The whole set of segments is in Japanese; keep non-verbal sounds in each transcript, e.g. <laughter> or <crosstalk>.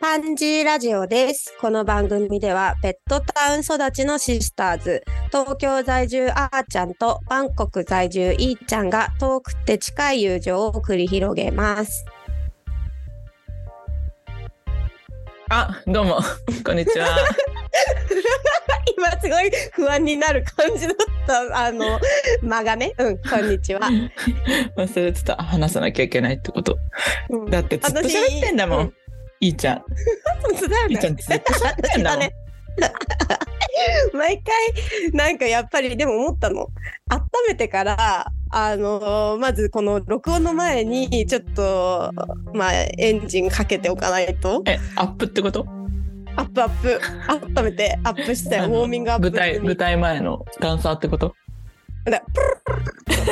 パンジーラジオです。この番組では、ペットタウン育ちのシスターズ、東京在住あーちゃんとバンコク在住いーちゃんが遠くて近い友情を繰り広げます。あ、どうも、<laughs> こんにちは。今すごい不安になる感じだった、あの、間がね。うん、こんにちは。<laughs> 忘れてた、話さなきゃいけないってこと。うんだってずっと喋ってんだもん。うんいいちゃん。だよね。いいちゃん。ずっと喋ってんだもん。ね。毎回なんかやっぱりでも思ったの。温めてからあのまずこの録音の前にちょっとまあエンジンかけておかないと。え、アップってこと？アップアップ。温めてアップしてウォーミングアップ舞台、舞台前のダンサーってこと？だプル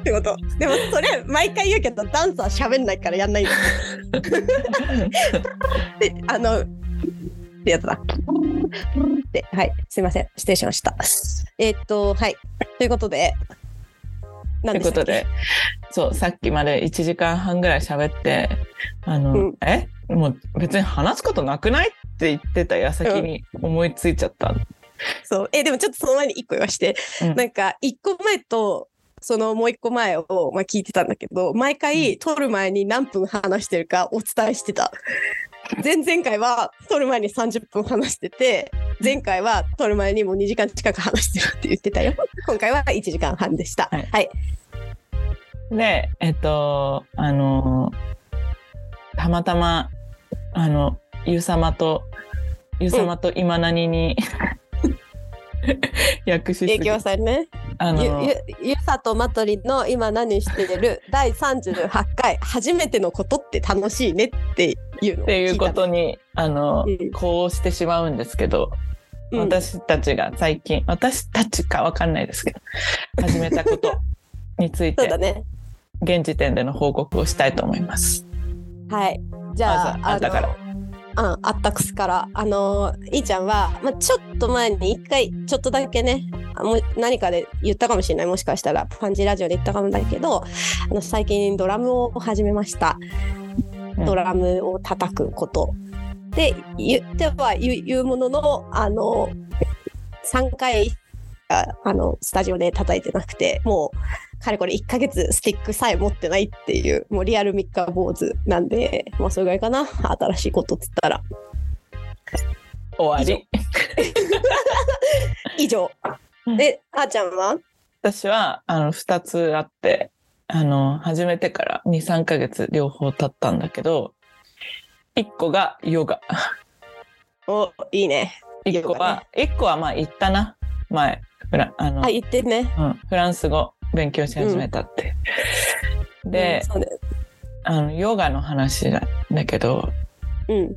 ってことでもそれ毎回言うけどダンサー喋んないからやんないんだであのってやつだってはいすいません失礼しましたえーっとはいということでということで、そう、さっきまで1時間半ぐらい喋って、あの、うんえもう別に話すことなくないって言ってた矢先に思いついちゃった。<laughs> そう。えでもちょっとその前に一個言わして、うん。なんか一個前とそのもう一個前を、まあ、聞いてたんだけど毎回撮る前に何分話してるかお伝えしてた。前々回は撮る前に30分話してて前回は撮る前にもう2時間近く話してるって言ってたよ。<laughs> 今回は1時間半でした。はい。はい、で、えっと、あの、たまたま、あの、ゆうさまと、ゆうさまと今何に、<laughs> 訳しすぎ。影響されねあの、ゆゆゆさとまとりの今何してる？<laughs> 第38回初めてのことって楽しいねっていうのをっていうことに、あの、うん。こうしてしまうんですけど、うん。私たちが最近、私たちかわかんないですけど、始めたこと <laughs> についてね。現時点での報告をしたいと思います。はい。じゃああんたから。のうん、あったくすからあのいいちゃんは、まあ、ちょっと前に一回ちょっとだけね何かで言ったかもしれないもしかしたらパンジーラジオで言ったかもだけどあの最近ドラムを始めましたドラムを叩くこと、で言っては言う言うもののあの3回ああのスタジオで叩いてなくてもうかれこれ1ヶ月スティックさえ持ってないっていうもうリアル三日坊主なんでまあそれぐらいかな新しいことっつったら終わり。<laughs> 以上うんであーちゃんは？私は、あの、二つあって、あの、始めてから2、3ヶ月両方経ったんだけど、一個がヨガ。おいいね一個は、一個はまあ言ったな。前。フラあの、あ言ってね。うん、フランス語勉強し始めたって。でうん、そうねあの、ヨガの話なんだけど、うん。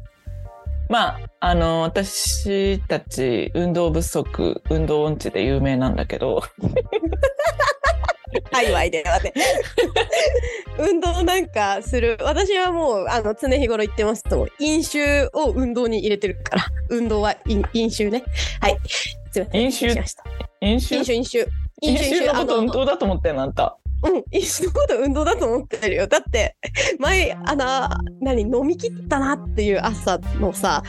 まあ、あの、私たち運動不足、運動音痴で有名なんだけど、<laughs> 界隈ではね。<laughs> 運動なんかする。私はもうあの常日頃言ってますと飲酒を運動に入れてるから。運動は飲飲酒ね。はい。すいません。飲酒？しました飲酒飲酒飲酒飲酒のことあ運動だと思ってんのあんた？うん、飲酒のこと運動だと思ってるよ。だって、前、あの、何、飲み切ったなっていう朝のさ、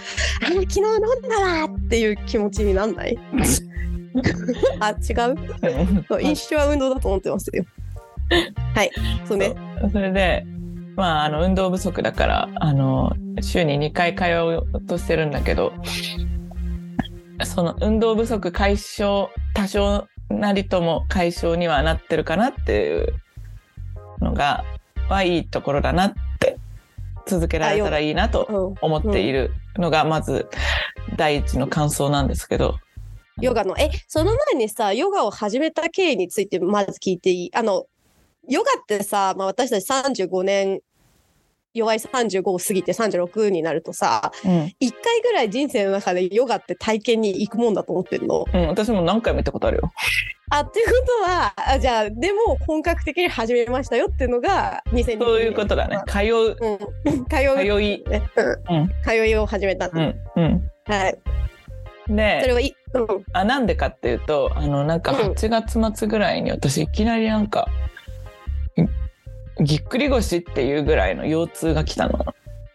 あの、昨日飲んだわっていう気持ちになんない？<laughs> あ、違う？そう飲酒は運動だと思ってますよ。はい、そうね。それで、まあ、あの、運動不足だから、あの、週に2回通おうとしてるんだけど、その運動不足解消、多少なりとも解消にはなってるかなっていうのが、はいいところだなって、続けられたらいいなとうん、思っているのが、まず第一の感想なんですけど、ヨガの、え、その前にさ、ヨガを始めた経緯についてまず聞いていい？あの、ヨガってさ、まあ、私たち35年、弱い35を過ぎて36になるとさ、うん。一回ぐらい人生の中でヨガって体験に行くもんだと思ってるの。うん、私も何回も行ったことあるよ。あっていうことはあじゃあでも本格的に始めましたよっていうのが2020年そういうことだね。通う。うん、通う通い。ねうんうん。通いを始めたうん。うん。はいそでれ、はいい、うん、あなんでかっていうとあのなんかうん8月末ぐらいに私いきなりなんか、ぎっくり腰っていうぐらいの腰痛が来たの。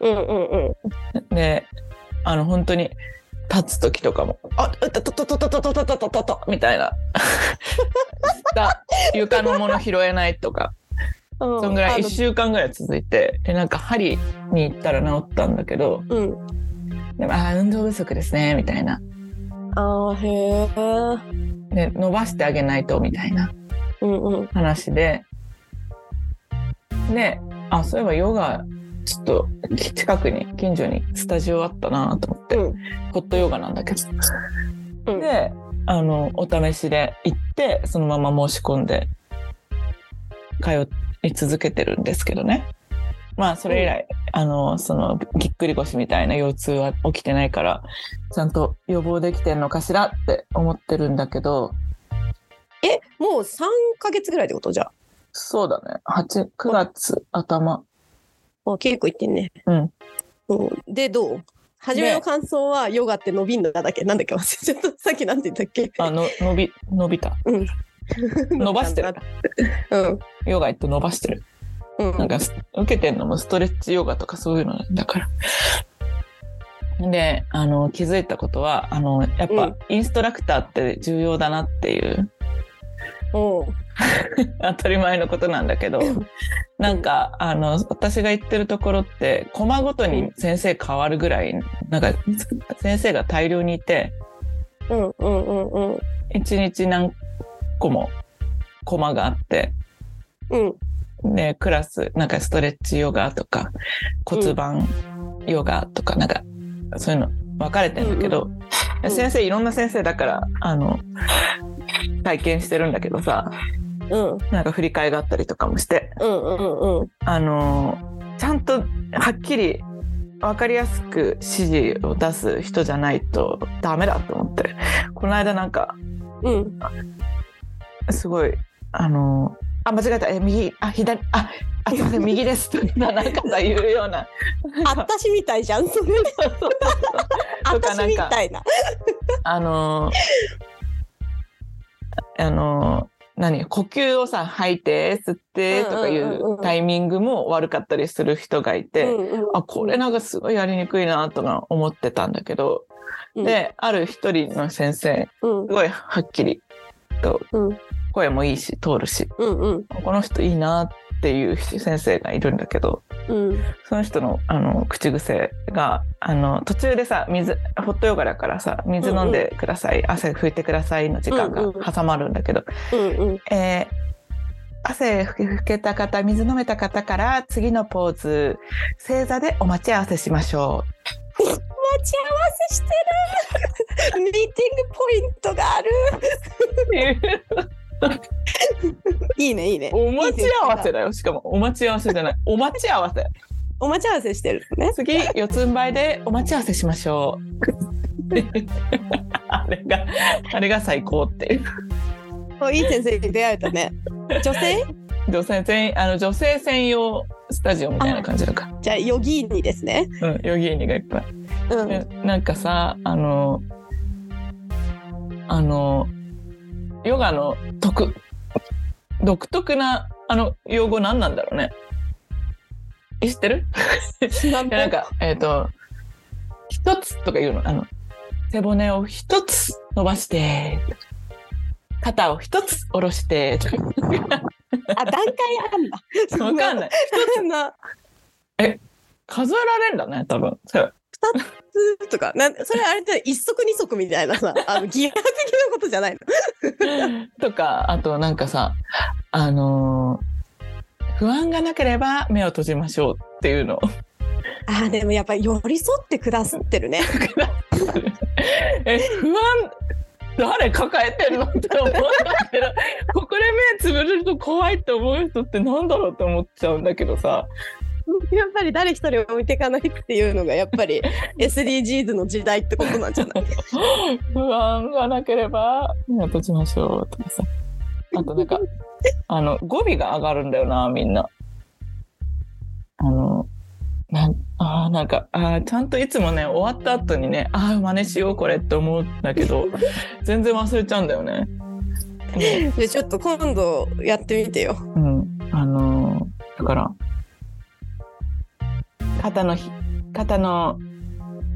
うんうんうんであの本当に立つ時とかも「あっととととととととととと」みたいな下床のもの拾えないとかうんそんぐらい1あの週間ぐらい続いてでなんか針に行ったら治ったんだけどうん。でもあー運動不足ですねみたいなああ、へえ。で伸ばしてあげないとみたいなうんうん。話でであそういえばヨガちょっと近くに近所にスタジオあったなと思って、うん。ホットヨガなんだけど、うん。であのお試しで行ってそのまま申し込んで通い続けてるんですけどね。まあそれ以来、あのそのぎっくり腰みたいな腰痛は起きてないからちゃんと予防できてんのかしらって思ってるんだけど。え、もう三ヶ月ぐらいってこと？じゃそうだね8 9月頭あ。あ結構いってんね。うん。うん、で、どう？初めの感想はヨガって伸びんだだっけ？なんだっけ忘れちゃった。さっきなんて言ったっけ？あの伸び伸びた伸ばしてるうん。ヨガ行って伸ばしてるうん。なんかす受けてんのもストレッチヨガとかそういうのだから。であの気づいたことはあのやっぱうんインストラクターって重要だなっていうおう <laughs> 当たり前のことなんだけどなんかあの私が行ってるところってコマごとに先生変わるぐらいなんか先生が大量にいてうんうんうんうん。一日何個もコマがあってうん。でクラスなんかストレッチヨガとか骨盤ヨガとかなんかそういうの分かれてんだけど、うん先生いろんな先生だからあの体験してるんだけどさうんなんか振り替えがあったりとかもしてうんうんうん。あのちゃんとはっきり分かりやすく指示を出す人じゃないとダメだと思ってこの間なんかうん。すごいあのあ間違えたえ右あ左ああすいません右ですとかなんかさ言うようなあったしみたいじゃん、それ。あとったしみたいな。あのあの何呼吸をさ吐いて吸ってとかいうタイミングも悪かったりする人がいて、あこれなんかすごいやりにくいなとか思ってたんだけど、うん。である一人の先生うん。すごいはっきりとうん。声もいいし通るしこの人いいなっていう先生がいるんだけどうん。その人のあの口癖があの途中でさ水ホットヨガだからさ水飲んでください、汗拭いてくださいの時間がうんうん。挟まるんだけど、うんうん。えー汗拭け拭けた方水飲めた方から次のポーズ正座でお待ち合わせしましょう。<laughs> 待ち合わせしてる。<laughs> ミーティングポイントがある <laughs> <laughs> いいねいいね。お待ち合わせだよしかも。お待ち合わせじゃない。お待ち合わせ。お待ち合わせしてるね。次四つん這いでお待ち合わせしましょう。<laughs> あれがあれが最高っていう。おいい先生に出会えたね。女性？女性全員あの女性専用スタジオみたいな感じだから。じゃあヨギーニですね。うん、ヨギーニがいっぱい。うん。でなんかさあのあのヨガの特独特なあの用語何なんだろうね。え知ってる？<laughs> なんかえっ、と一つとか言うの？あの背骨を一つ伸ばして肩を一つ下ろしてとかあ段階あんだ。<laughs> わかんない。そんな。数えられるんだね多分そうとかなんそれあれって一足二足みたいなさ <laughs> あのギア的なことじゃないの。<laughs> とかあとなんかさあのー不安がなければ目を閉じましょうっていうの。あーでもやっぱり寄り添ってくださってるね。<laughs> え不安誰抱えてるのって思うんだけどここで目つぶれると怖いって思う人ってなんだろうって思っちゃうんだけどさ <laughs> やっぱり誰一人置いていかないっていうのがやっぱり <laughs> SDGs の時代ってことなんじゃない？不安がなければ目を閉じましょうとかさあとなんか <laughs> あの語尾が上がるんだよなみんな。あのなんあーなんかあーちゃんといつもね終わった後にねああ真似しようこれって思うんだけど全然忘れちゃうんだよね。でちょっと今度やってみてようん、あのーだから肩のひ肩の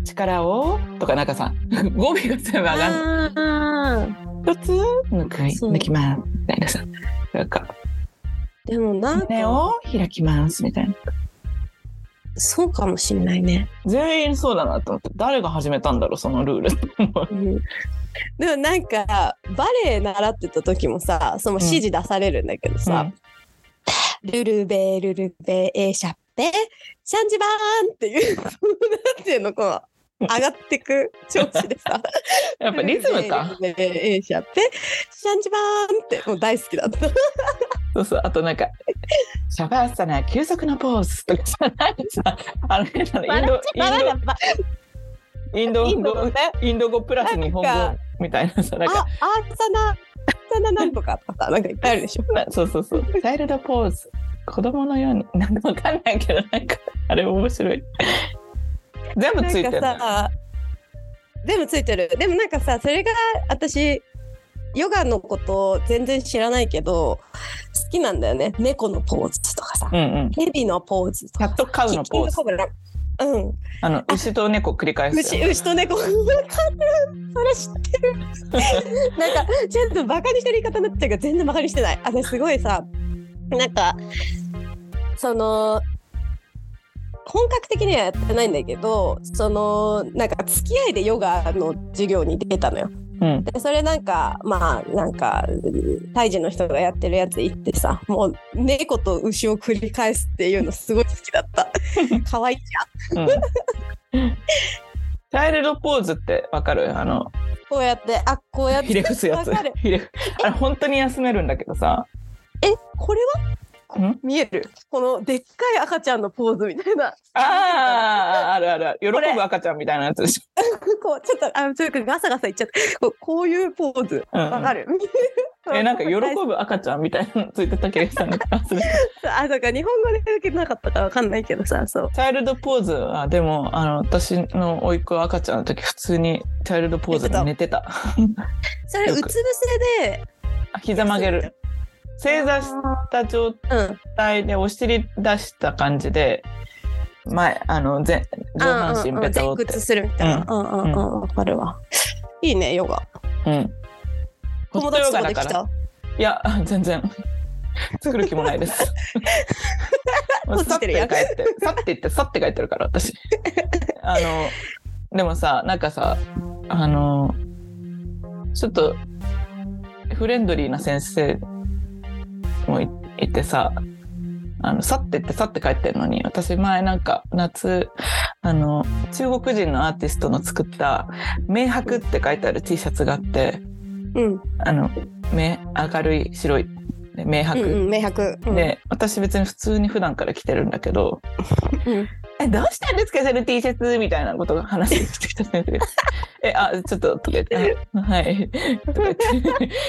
力をとかなんかさ <laughs> 語尾が全部上がる一つ抜く抜きますみたいなさ。なんか。でもなんか胸を開きますみたいな。そうかもしんないね。全員そうだなと思って。誰が始めたんだろうそのルール。うん。でもなんかバレエ習ってた時もさその指示出されるんだけどさ、ルルベルルベエシャッペシャンジバーンっていう <laughs> なんていうのこう上がってく調子でさ。<laughs> やっぱリズムか。ルルベルルベエシャンジバーンってもう大好きだった。そうそうあとなんかシャバーサナ休息のポーズとかさなんかさ。あの変なのインドインドインド語プラス日本語みたいなさなんあかアーサナアーサナなんとかとかさなんかいっぱいあるでしょ。な <laughs> そうそうそう。チャイルドポーズ子供のように <laughs> なんかわかんないけどなんかあれ面白い。全部ついてる全部ついてる。でもなんかさそれが私ヨガのこと全然知らないけど好きなんだよね。猫のポーズとかさうんうん。蛇のポーズとかキャットカウのポーズ。うん。あの牛と猫繰り返す牛牛と猫。わかるそれ知ってる。<laughs> なんかちょっとバカにしてる言い方になっちゃうけど全然バカにしてない。私すごいさなんかその本格的にはやってないんだけどそのなんか付き合いでヨガの授業に出たのよ。うん。でそれなんかまあなんか胎児の人がやってるやつ行ってさもう猫と牛を繰り返すっていうのすごい好きだった。<laughs> 可愛いじゃん。うん。チャイルドポーズってわかる？あのこうやってあこうやって。ひれ伏すやつ。あれ本当に休めるんだけどさえこれは？ん？見える。このでっかい赤ちゃんのポーズみたいな。あああるある。喜ぶ赤ちゃんみたいなやつでし <laughs> こうちょっとあちょっとガサガサいっちゃってこうこういうポーズ。ょ、うん。わかる、<laughs> うん、えなんか喜ぶ赤ちゃんみたいなのついてたけど忘れた <laughs> あだから日本語で受けてなかったからわかんないけどさそう。チャイルドポーズはでもあの私の甥っ子は赤ちゃんの時普通にチャイルドポーズで寝てた。それうつ伏せで膝曲げる正座した状うん態でお尻出した感じで前あの前上半身ベタをって。前屈するみたいな。うん。うんうんわかるわいいねヨガ。うん。ホ友達とかできた？いや <laughs> 全然。作る気もないです。<laughs> もうこって帰ってさって。言ってさって帰ってるから私。あのでもさなんかさあのちょっとフレンドリーな先生もいいてさあの去ってって去って帰ってるのに私前なんか夏あの中国人のアーティストの作った「明白」って書いてある T シャツがあってうん。あの目明るい白いで明白、うんうん明白うん。で私別に普通に普段から着てるんだけどうん「えどうしたんですか？その T シャツ」みたいなことが話してきた先生が「<laughs> えあちょっと」とか言って「あはい」とか言って。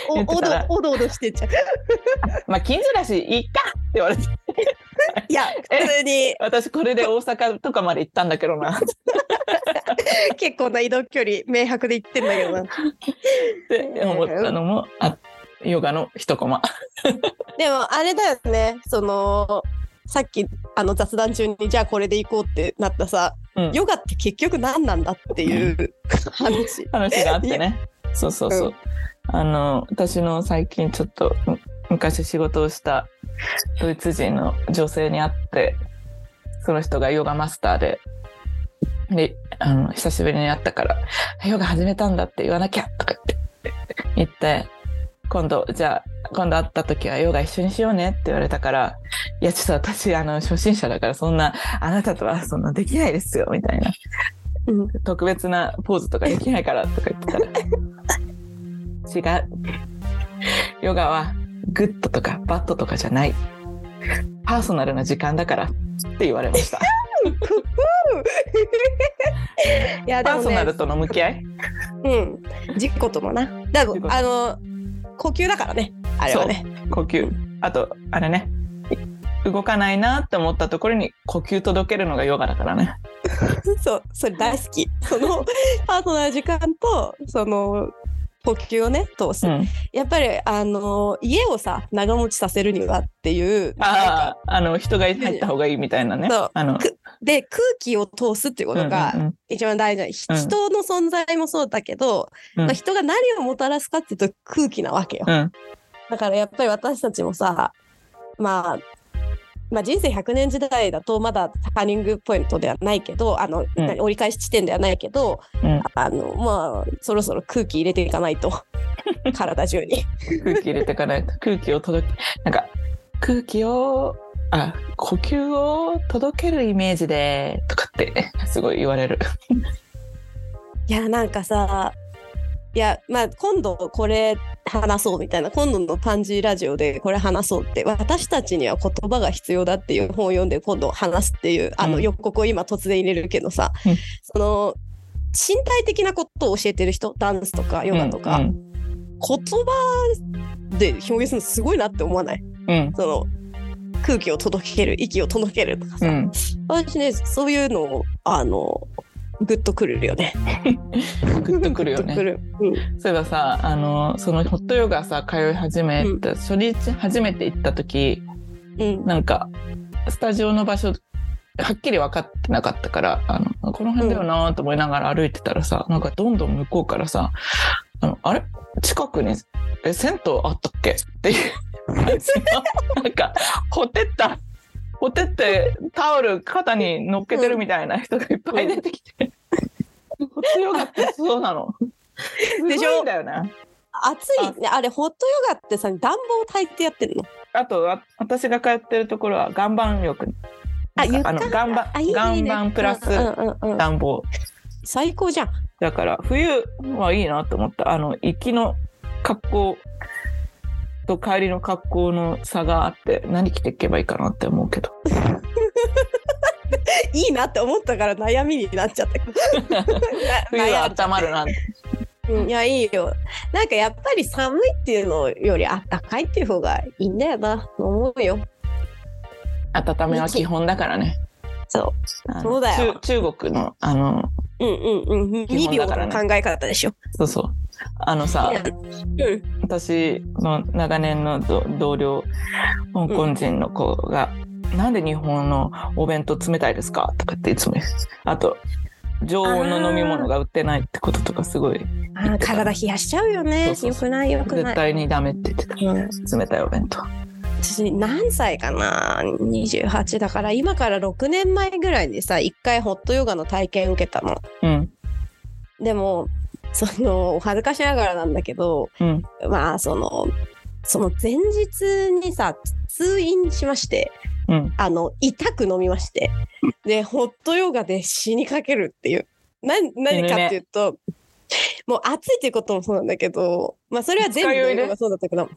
おどおどおどしてんじゃん「<laughs> まあ近所だしいいか」って言われて。いや普通に。私これで大阪とかまで行ったんだけどな。っ結構な移動距離明白で行ってんだけどな。て思ったのもあヨガの一コマ。でもあれだよね。そのさっきあの雑談中にじゃあこれで行こうってなったさ、うんヨガって結局何なんだっていう <laughs> 話。話があってね。そうそうそう。うんあの私の最近ちょっとむ昔仕事をしたドイツ人の女性に会ってその人がヨガマスターでであの久しぶりに会ったから「ヨガ始めたんだ」って言わなきゃとか言って言って今度じゃあ今度会った時はヨガ一緒にしようねって言われたから「いやちょっと私あの初心者だからそんなあなたとはそんなできないですよ」みたいな。うん。特別なポーズとかできないからとか言ってたら違う。ヨガはgood とか bad とかじゃない。パーソナルな時間だからって言われました。<laughs> いやでもね。パーソナル、との向き合い？うん、自己ともな。だあの呼吸だからね、あれはね。呼吸あとあれね動かないなって思ったところに呼吸届けるのがヨガだからね <laughs> そう、それ大好き。そのパーソナル時間とその呼吸をね通す。うんやっぱりあの家をさ長持ちさせるにはっていう。あああの人が入った方がいいみたいなねあのくで空気を通すっていうことがうんうん一番大事な、うん。人の存在もそうだけど、うん。まあ、人が何をもたらすかっていうと空気なわけよ。うん。だからやっぱり私たちもさ、まあ、まあ人生100年時代だとまだターニングポイントではないけど、あの、うん。何折り返し地点ではないけど、うん。あの、まあ、そろそろ空気入れていかないと、<laughs> 体中に。空気入れていかないと。空気を届けなんか空気をあ呼吸を届けるイメージでとかって <laughs> すごい言われる。いや、なんかさ、いや、まあ、今度これ話そうみたいな、今度のパンジーラジオでこれ話そうって、私たちには言葉が必要だっていう本を読んで今度話すっていう、あのうん。予告を今突然入れるけどさ、うん。その、身体的なことを教えてる人、ダンスとかヨガとか、うん言葉で表現するのすごいなって思わない？うん。その、空気を届ける、息を届けるとかさ、うん私ね、そういうのを、あの、グッとくるよね。<laughs> グッとくるよね。る。うんそういえばさあのそのホットヨガさ通い始めた、初日初めて行った時うんなんかスタジオの場所はっきり分かってなかったからあのこの辺だよなと思いながら歩いてたらさ、なんかどんどん向こうからさ「あのあれ？近くにえ銭湯あったっけ?」っていう <laughs> なんかほてったほてってタオル肩に乗っけてるみたいな人がいっぱい出てきて。ホットヨガってそうなの。でしょ？いんだよね。暑い。ねあれホットヨガってさ暖房焚いてやってるの？あとわ私が通ってるところは岩盤浴。ああの床岩盤岩盤プラスうんうんうん。うん暖房。最高じゃん。だから冬はいいなと思った。あの行きの格好と帰りの格好の差があって何着ていけばいいかなって思うけど。<laughs> いいなって思ったから悩みになっちゃった。<laughs> 冬は温まるな。ってうんいやいいよ。なんかやっぱり寒いっていうのよりあったかいっていう方がいいんだよな。思うよ。温めは基本だからね。そあのそうだよ。中中国のあのううんうんうん。基2秒の考え方でしょ。そうそうあのさうん。私の長年の同同僚香港人の子が「なんで日本のお弁当冷たいですか?」とかっていつもあと常温の飲み物が売ってないってこととかすごい体冷やしちゃうよね。よくないよくない。絶対にダメって言ってた。うん。冷たいお弁当。私何歳かな？28だから今から6年前ぐらいにさ一回ホットヨガの体験受けたの。うん。でも <laughs> そのお恥ずかしながらなんだけどうん。まあそのその前日にさ通院しましてうん。あの痛く飲みましてでホットヨガで死にかけるっていう。な何かっていうと、もう暑いっていうこともそうなんだけどまあそれは全部のヨガがそうだったけど、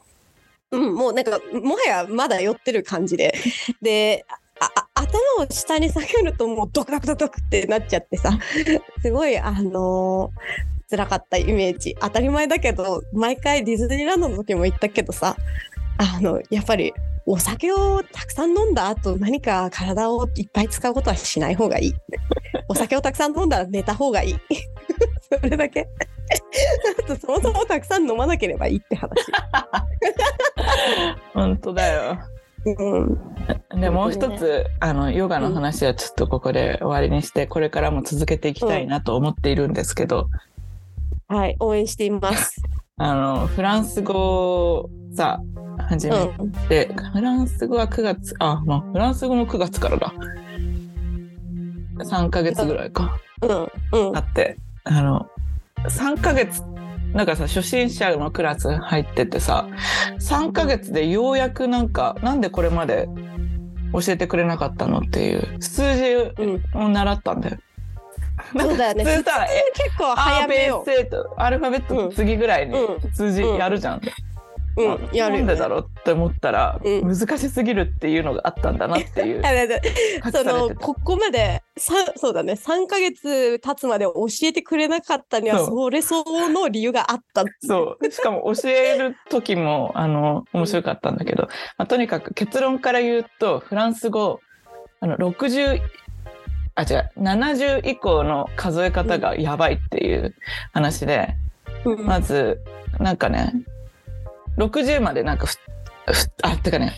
うん、もうなんかもはやまだ酔ってる感じで。で頭を下に下げるともうドクドクドクドクってなっちゃってさすごいあのー辛かったイメージ。当たり前だけど毎回ディズニーランドの時も言ったけどさあのやっぱりお酒をたくさん飲んだ後何か体をいっぱい使うことはしない方がいい。お酒をたくさん飲んだら寝た方がいい。<laughs> それだけ。あ <laughs> とそもそもたくさん飲まなければいいって話。本当だよ。うん。でもう一つあのヨガの話はちょっとここで終わりにしてこれからも続けていきたいなと思っているんですけど、はい応援しています。あのフランス語をさ始めうん。て、フランス語は9月あまあフランス語も9月からだ。3ヶ月ぐらいか。うんうん。あってあの3ヶ月なんかさ初心者のクラス入っててさ3ヶ月でようやくなんかなんでこれまで教えてくれなかったのっていう数字うん。を習ったんだよ。そうだよね。普通さえ結構早めよ。アルファベットの次ぐらいにうん。数字やるじゃん。うん。やるなんでだろうって思ったら、うん。難しすぎるっていうのがあったんだなっていう。<laughs> そのここまでさそうだね。3ヶ月経つまで教えてくれなかったにはそれ相応の理由があったそう。しかも教える時もあの面白かったんだけど、まあ、とにかく結論から言うとフランス語あの60あ違う。70以降の数え方がやばいっていう話で、うん。まずなんかね60までなんかふふあてかね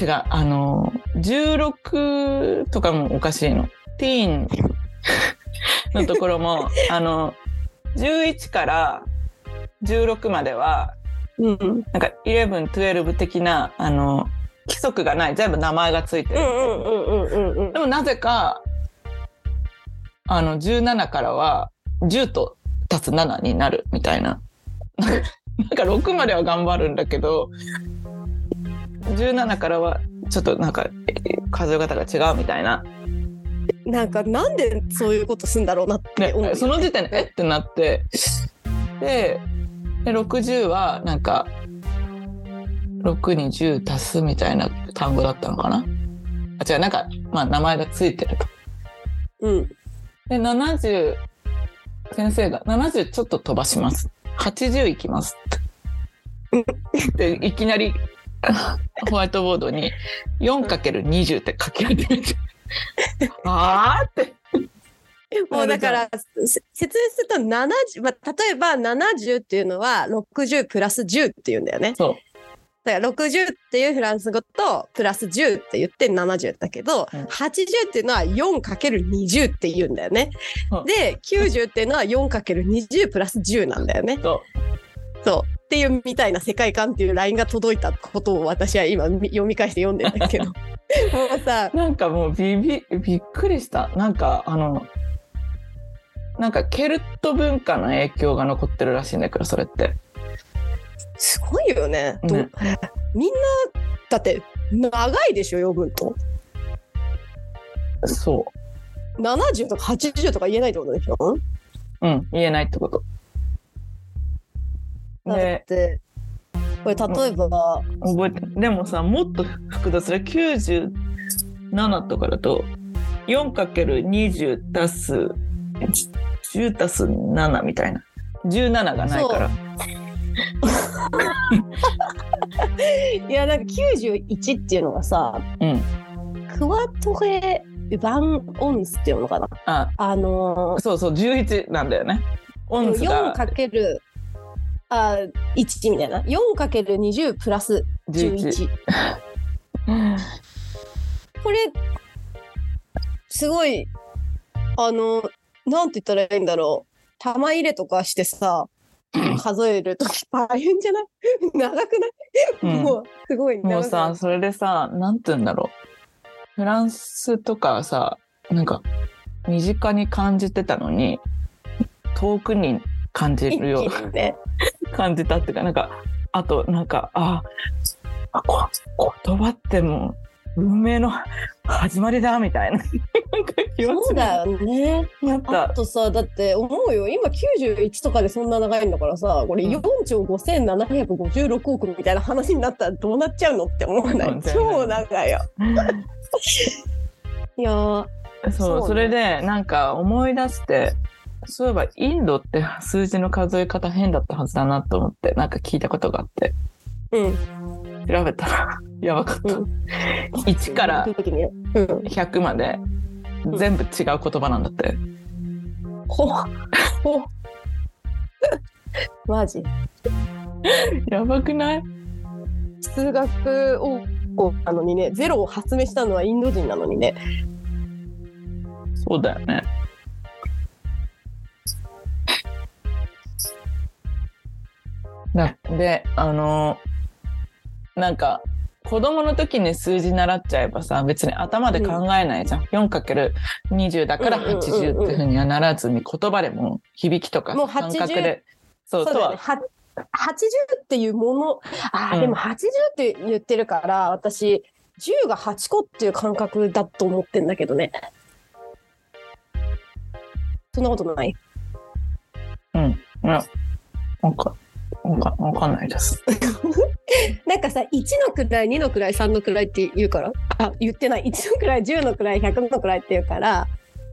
違う。あの16とかもおかしいの。ティーン <laughs> のところもあの11から16まではうん。うんなんか1112的なあの規則がない。全部名前がついてる、うんうんうんうんうんでもなぜかあの17からは10と足す7になるみたいな。なんか6までは頑張るんだけど17からはちょっとなんかえ数え方が違うみたいな、なんかなんでそういうことすんだろうなってね思うよね、その時点でえってなって。でで60はなんか6に10足すみたいな単語だったのかな？あ違うなんかまあ名前がついてると。うん。で70先生が70ちょっと飛ばします。80いきますって。<laughs> でいきなり <laughs> ホワイトボードに 4×20 って書き始めて。<laughs> あーって。もうだからせ説明すると70、まあ、例えば70っていうのは60プラス10っていうんだよね。そうだから60っていうフランス語とプラス10って言って70だけど、うん。80っていうのは 4×20 って言うんだよね。うん。で90っていうのは 4×20 プラス10なんだよね。そそう。っていうみたいな世界観っていう LINE が届いたことを私は今み読み返して読んでんだけど。<laughs> もうさうなんかもうビビびっくりした。なんかあのなんかケルト文化の影響が残ってるらしいんだけどそれってすごいよね。どねみんなだって長いでしょ余分と。そ70とか80とか言えないってことでしょ？ううん言えないってこと。だっでてこれ例えば、覚えてるでもさもっと複雑で97とかだと 4×20 足す10足す7みたいな。17がないから <laughs> いやなんか91っていうのがさうん。クワトレ・バン・オンスっていうのかな？あ。あのそうそう11なんだよね。オー、ンスが。4× あ1みたいな？4×20 プラス11 11 <laughs> これすごいあのなんて言ったらいいんだろう。玉入れとかしてさ <laughs> 数えるとき大変じゃない？<laughs> 長くない、うん。もうすごいもうさそれでさなんて言うんだろう。フランスとかさなんか身近に感じてたのに遠くに感じ一るよ気にね。<laughs> 感じたっていうかなんかあとなんかああこ言葉ってもう運命の始まりだみたいな。そうだよね。あとさだって思うよ。今91とかでそんな長いんだからさこれうん。4兆5756億みたいな話になったらどうなっちゃうのって思わない？うん。全然超長いよ。<laughs> いやー。そうそうね。それでなんか思い出してそういえばインドって数字の数え方変だったはずだなと思ってなんか聞いたことがあって。うん調べたら <laughs> やばかった、うん。1から行く時にうん。100までん。全部違う言葉なんだって、ほほ <laughs> マジ？<laughs> やばくない？数学をなのにねゼロを発明したのはインド人なのにね。そうだよね。なであのなんか子供の時に数字習っちゃえばさ別に頭で考えないじゃん、4×20 だから80っていうふうにはならずに言葉でも響きとか感覚80で。そうそうね。とは。は80っていうものあー、うん。でも80って言ってるから私10が8個っていう感覚だと思ってんだけどね。そんなことない？うん。いやなんかわかわかんないです。<laughs> なんかさ1の位2の位3の位って言うから。あ言ってない。1の位10の位100の位って言うから。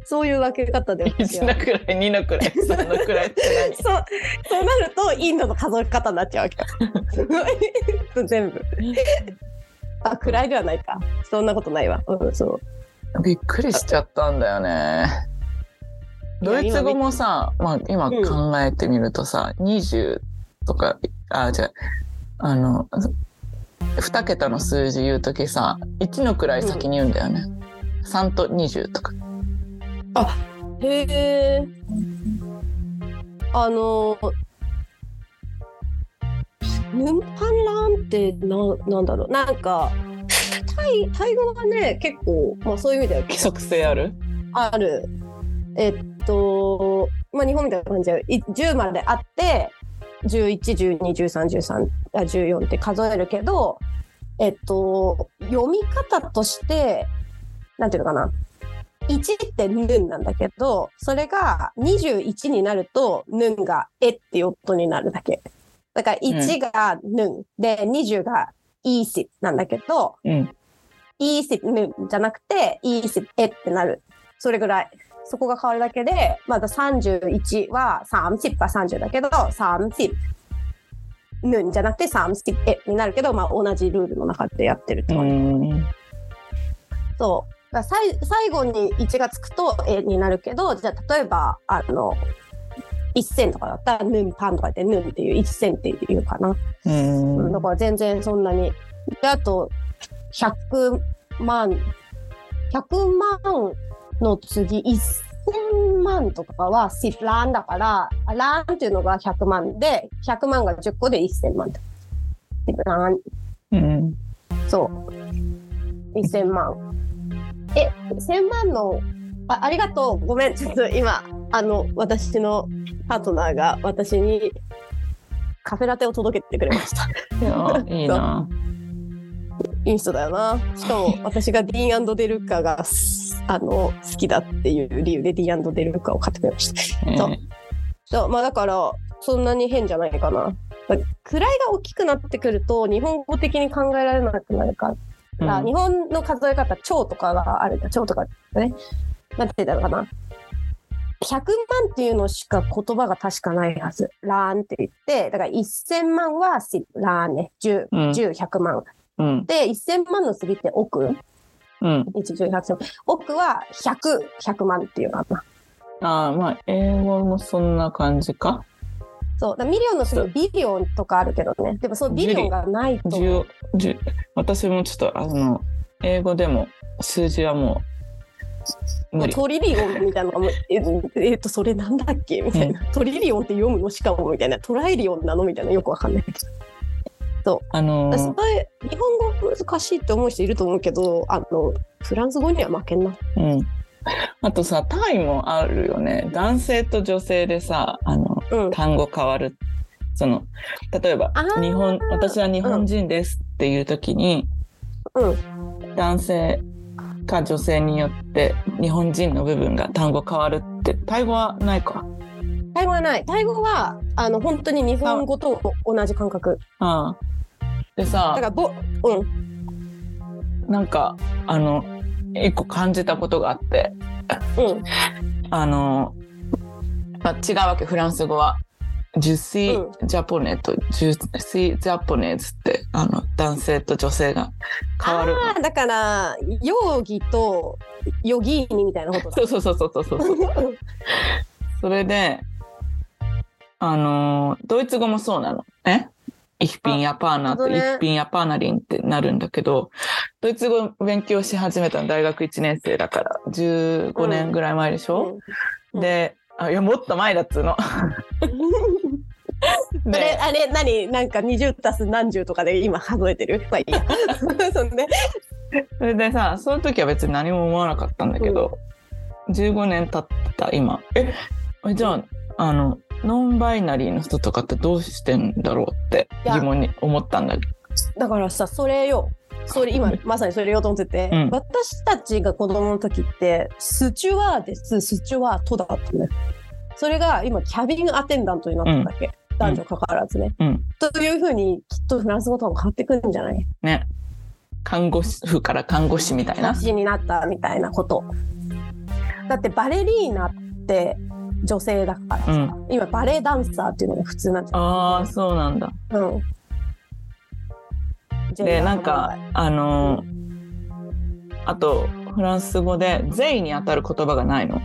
そういう分け方で私1はのくらい2のくらい3のくらいって <laughs> そうそうなるとインドの数え方になっちゃうわけ。よ全部。あ位ではないか。そんなことないわ。うんそう。何びっくりしちゃったんだよね。ドイツ語もさ、まあ、今考えてみるとさ、20とかあじゃああの2桁の数字言う時さ1の位先に言うんだよね、3と20とか。へえ。あの、ヌンパンランってななんだろう。なんかタイタイ語がね結構、まあ、そういう意味では規則性ある。ある。えっと、まあ、日本みたいな感じでい10まであって11121313あ14って数えるけど、えっと、読み方としてなんていうのかな1ってヌンなんだけどそれが21になるとヌンがえっていう音になるだけ。だから1がヌン、で20がイーシなんだけど、うんイーシヌンじゃなくてイーシえってなる。それぐらい。そこが変わるだけで、まだ31は30が30だけど、30ヌンじゃなくて30えになるけど、まあ同じルールの中でやってるってそう。だからさい最後に1がつくとえになるけど、じゃあ例えば、あの、1銭とかだったら、ヌンパンとか言って、ヌンっていう1銭っていうかな。うんうんだから全然そんなに。で、あと、100万、100万の次、1000万とかは10ランだから、あランっていうのが100万で、100万が10個で1000万って。10ラン、うんそう。1000万。え、1000万の、あありがとう。ごめん。ちょっと今、あの、私のパートナーが私にカフェラテを届けてくれました。いいな。いい人だよな。しかも私がディーンデルカがすあの好きだっていう理由でディーンデルカを買ってくれました。そうえーそうまあだからそんなに変じゃないかな。だ位が大きくなってくると日本語的に考えられなくなるから、うん日本の数え方蝶とかがあるじゃん蝶とかね。なんて言ったのかな。100万っていうのしか言葉が確かないはず。ラーンって言って、だから1000万はシラーンね。10、うん10、100万。うんで、1000万の次って億？うん。1、10、100億は100、100万っていうのかな。ああまあ英語もそんな感じか？そう。だ million の次 billion とかあるけどね。でもその billion がないと。十十私もちょっとあの英語でも数字はもう無理。 trillion みたいなのええっと、それなんだっけ？みたいな、 trillion って読むの？しかもみたいな。トライリオンなの？みたいな。よくわかんないけど。あのそれ日本語難しいって思う人いると思うけど、あの、フランス語には負けんな。うん。<laughs> あとさタイもあるよね。男性と女性でさあのうん。単語変わる。その例えば日本私は日本人ですっていう時に、うん。男性か女性によって日本人の部分が単語変わるってタイ語はないか。タイ語はない。タイ語は、あの、本当に日本語と同じ感覚。ああでさだから、ぼ、うん。なんかあの一個感じたことがあってうん。あの、まあ、違うわけフランス語は。ジュシージャポネとジュシージャポネーズってあの男性と女性が変わる。ああ、だから、容疑とヨギーニみたいなことだ。<laughs> そうそうそうそうそうそう。<laughs> それであのドイツ語もそうなのね。イヒピンやパーナーとイなるほどね。ヒピンやパーナリンってなるんだけど、ドイツ語勉強し始めたの大学1年生だから15年ぐらい前でしょ、うんで、あ、いや、もっと前だっつうの。<laughs> あれ、で、あれ、何？なんか20たす何十とかで今数えてる？まあいいや。<laughs> そんで、それでさ、その時は別に何も思わなかったんだけど、15年経った今、え、えじゃあ、あの、ノンバイナリーの人とかってどうしてんだろうって疑問に思ったんだけど。だからさ、それよ。それ今まさにそれ言おうと思ってて、うん。私たちが子供の時ってスチュワーデススチュワートだったねそれが今キャビンアテンダントになったんだっけ、男女関わらずね、うん。というふうにきっとフランス語とかも変わってくるんじゃない？ね。看護師婦から看護師みたいな。話になったみたいなこと。だってバレリーナって女性だからさ、うん。今バレエダンサーっていうのが普通なんじゃああ、そうなんだ。ないうんで、なんか、あのーあと、フランス語で、ゼイに当たる言葉がないの？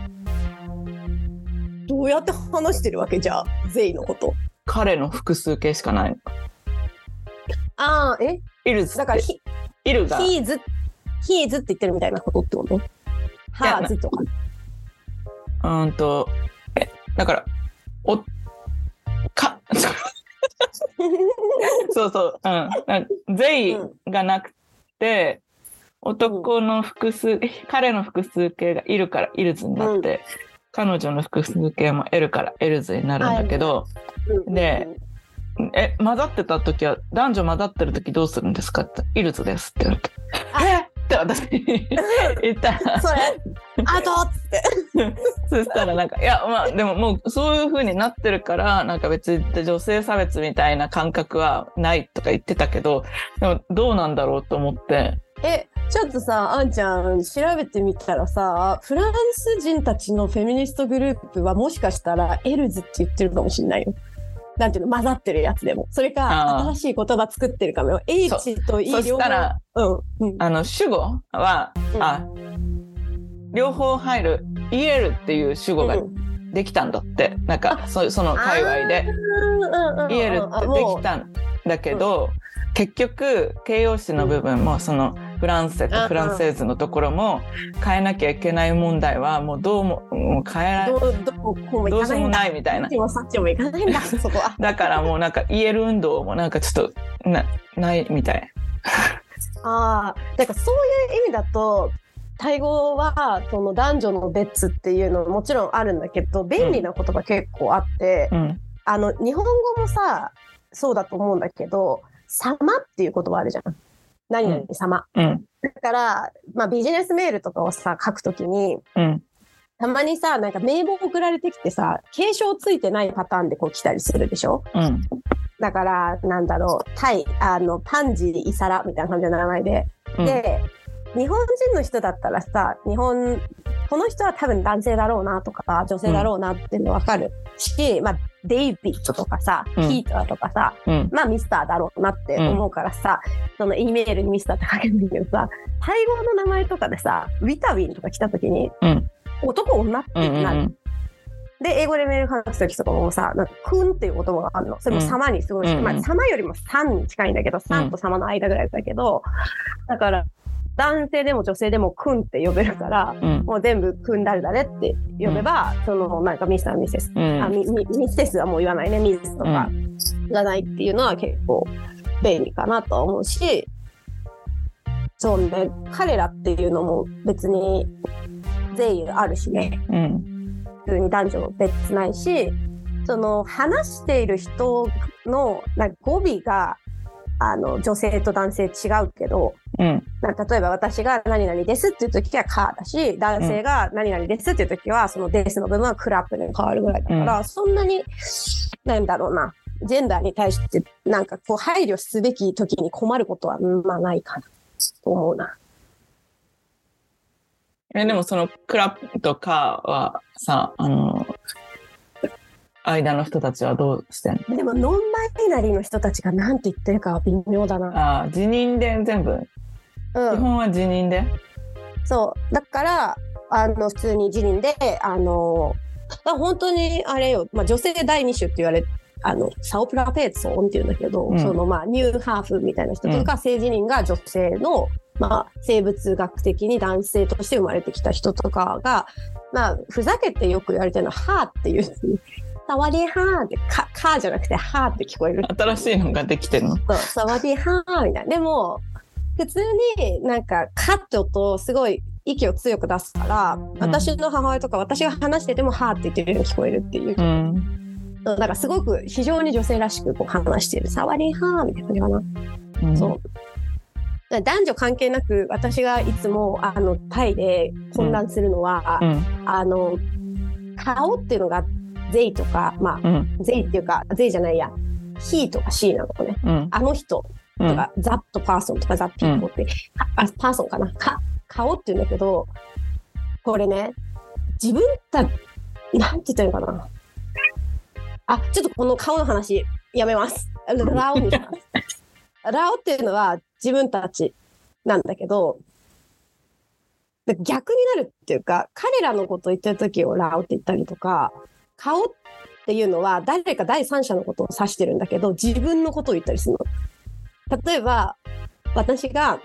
どうやって話してるわけじゃあゼイのこと。彼の複数形しかないの。ああえ？イルズだからヒイルが。ヒーズヒーズって言ってるみたいなことってこと？ハーズとか。うーんとえだからおか <laughs> そうそう、うんなん。ゼイがなくて、男の複数、彼の複数形がいるからイルズになって、彼女の複数形も L からエルズになるんだけど、でえ、混ざってた時は、男女混ざってる時どうするんですかって、 ils ですって言われて。えって私言った。ら、それあとっつって。そしたらなんか、いや、まあでももうそういう風になってるから、なんか別に女性差別みたいな感覚はないとか言ってたけど、でもどうなんだろうと思って、えちょっとさあんちゃん調べてみたらさフランス人たちのフェミニストグループはもしかしたら elles って言ってるかもしれないよ。なんていうの混ざってるやつでも。それか新しい言葉作ってるかも。よ H と E そしたら、うんうん。あの、主語は、うん。あ、両方入る、イエルっていう主語がうん。できたんだって、なんか、そその界隈で。イエルってできたんだけど、結局形容詞の部分もそのフランセとフランセーズのところも変えなきゃいけない問題はもうどうももう変えられどうどうしようもないみたいな。だ。からもうなんか言える運動もなんかちょっとなないみたい。ああだからそういう意味だとタイ語はその男女の別っていうのももちろんあるんだけど便利な言葉結構あって、うん。あの日本語もさそうだと思うんだけど「様」っていう言葉あるじゃん。何々様。うん。だから、まあ、ビジネスメールとかをさ書くときにうん。たまにさなんか名簿送られてきてさ継承ついてないパターンでこう来たりするでしょ？うん。だからなんだろうタイあのパンジーイサラみたいな感じの名前で。うん。で日本人の人だったらさ日本この人は多分男性だろうなとか女性だろうなっていうの分かるし、まあ、デイビッドとかさ、うん。ピーターとかさうん。まあミスターだろうなって思うからさ、その E メールにミスターって書けるんだけどさタイ語の名前とかでさウィタウィンとか来た時にうん。男女ってうんうんなる。で、英語でメール話すときとかもさ、なんか、くんっていう言葉があるの。それも様にすごい、うんうんまあ、様よりも3に近いんだけど、3と様の間ぐらいだけど、だから、男性でも女性でもくんって呼べるから、うん。もう全部くん誰々って呼べば、その、なんかミスター、ミセス、うん。あ、ミミミセスはもう言わないね、ミスとか言わないっていうのは結構便利かなと思うし、そうね、彼らっていうのも別に善意あるしね。うん。普通に男女別ないしその話している人のなんか語尾があの女性と男性違うけどうん例えば私が「何々です」っていう時は「カー」だし男性が「何々です」っていう時はその「です」の部分は「クラップ」で変わるぐらいだから、そんなになんだろうなジェンダーに対してなんかこう配慮すべき時に困ることはまあないかなと思うな。えでもそのクラップとカーはさあの間の人たちはどうしてんの？でもノンバイナリーの人たちが何て言ってるかは微妙だな。あ辞任で全部？うん。基本は辞任で？そう。だから、あの、普通に辞任で、あの、本当にあれよ、まあ、女性第二種って言われあのサオプラペーツォンっていうんだけど、うん。そのまあニューハーフみたいな人とか、性自認が女性の、まあ、生物学的に男性として生まれてきた人とかが、まあ、ふざけてよく言われてるのは「はー」っていう「サワディーハー」って「か」かじゃなくて「はー」って聞こえる新しいのができてるの？そう、サワディーハーみたいな。でも、普通になんか、カットとすごい息を強く出すから、私の母親とか私が話してても、ハーって言ってるように聞こえるっていう。うん。だからすごく非常に女性らしくこう話してる。サワディーハーみたいな感じかな。うんそう。男女関係なく、私がいつも、あの、タイで混乱するのは、うん。あの、顔っていうのが、ゼイとか、まあ、うん。ゼイっていうか、ゼイじゃないや、ヒーとかシーなのね。うん。あの人うん。とか、ザットパーソンとかザッピーって、かあパーソンかなか顔って言うんだけどこれね自分たなんて言ったのかなあちょっとこの顔の話やめますラオにしますラオっていうのは自分たちなんだけどで逆になるっていうか彼らのことを言ってる時をラオって言ったりとか顔っていうのは誰か第三者のことを指してるんだけど自分のことを言ったりするの。例えば私が、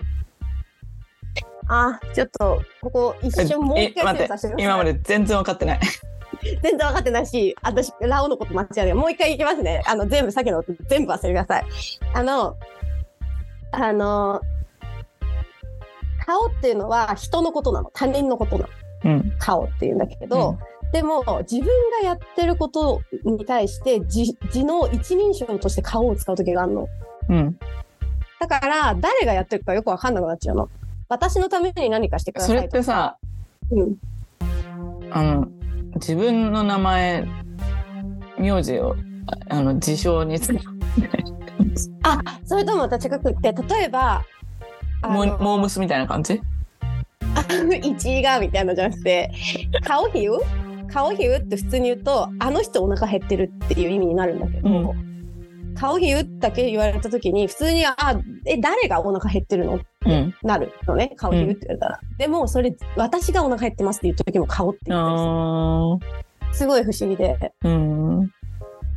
あ、ちょっと、ここ一瞬もう一回して今まで全然分かってない。<laughs> 全然分かってないし、私、ラオのこと間違える。もう一回いきますね。あの、全部、さっきの全部忘れてください。あの、あの、顔っていうのは人のことなの。他人のことなの。うん。顔っていうんだけど、でも自分がやってることに対して自自の一人称として顔を使う時があるの。うん。だから誰がやってるかよくわかんなくなっちゃうの。私のために何かしてください。それってさ、うん、あの、自分の名前、名字を、ああの、自称につけ <laughs> あそれともまた違くって例えばあモのーモームスみたいな感じ？一位がみたいなのじゃなくて顔比喩？顔比喩って普通に言うとあの人お腹減ってるっていう意味になるんだけど、う顔比喩だけ言われた時に普通にあえ誰がお腹減ってるの？うん。なるのね顔比喩って言われたら、でもそれ私がお腹減ってますって言った時も顔って言ったりするすごい不思議で。うん。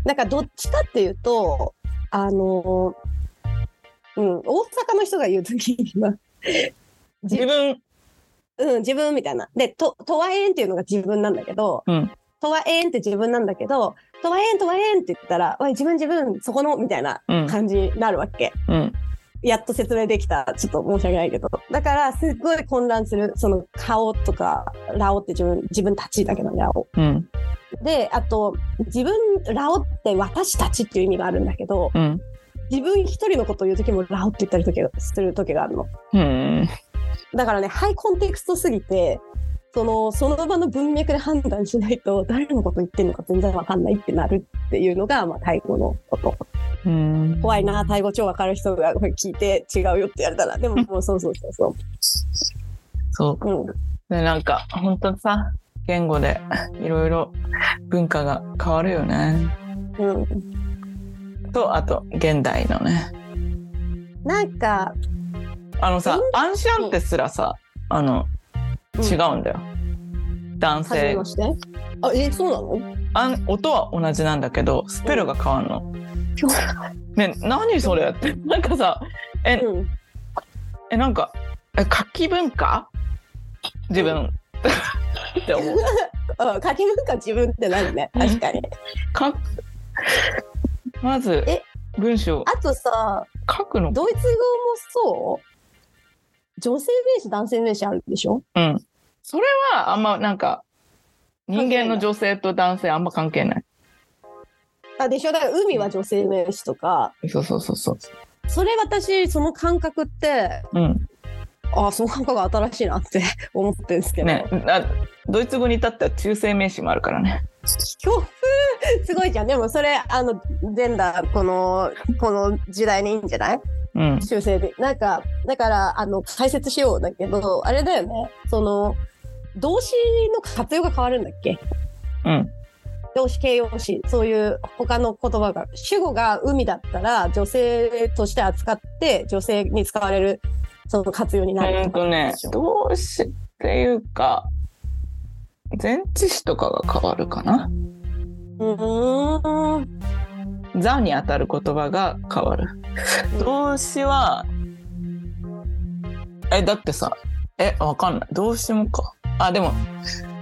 なんかどっちかっていうとあのうん大阪の人が言う時には自分、うん、自分みたいな。で、と、とわえんっていうのが自分なんだけど、うんとわえんって自分なんだけど、とわえんとわえんって言ったら、おい、自分自分、そこの、みたいなうん。感じになるわけ。うん。やっと説明できた。ちょっと申し訳ないけど。だから、すっごい混乱する。その顔とか、ラオって自分、自分たちだけど、ラオ。うん。で、あと、自分、ラオって私たちっていう意味があるんだけど、うん。自分一人のことを言うときもラオって言ったりする時があるの。うん。だからね、ハイコンテクストすぎて、その、その場の文脈で判断しないと、誰のこと言ってるのか全然わかんないってなるっていうのが、まあ、タイ語のこと。うん。怖いな、タイ語超わかる人が聞いて違うよって言われたら。でも、もうそうそうそうそそう。う。うん。で、なんか、本当さ、言語でいろいろ文化が変わるよね。うん。と、あと、現代のね。なんか、あのさ、アンシャンテすらさ、あの、うん違うんだよ。男性初めま。して？あ、え、そうなの？あん音は同じなんだけど、スペルが変わんの。ね、何それって。なんかさ、え、うん。え、なんか、え、書き文化？自分。って思う。うん、<laughs> 書き文化自分ってなるね。確かに。かまずえ文章あとさ、書くの？ドイツ語もそう？女性名詞、男性名詞あるでしょ？うん。それはあんまなんか人間の女性と男性あんま関係ない。あ、でしょ？だから海は女性名詞とか、そうそうそうそう。それ私、その感覚って、うん。あ、その感覚が新しいなって <laughs> 思ってるんですけど。ね。あドイツ語に至っては中性名詞もあるからね。強風 <laughs> すごいじゃん。でもそれ、あの、ジェンダー、この、この時代にいいんじゃない？うん。修正で。なんか、だから、あの、解説しようだけど、あれだよね。その、動詞の活用が変わるんだっけ？うん。動詞形容詞。そういう他の言葉が。主語が海だったら女性として扱って女性に使われるその活用になるうんとね動詞っていうか前置詞とかが変わるかな？うーん座に当たる言葉が変わる。動詞はえだってさえわかんない。動詞もか。あでも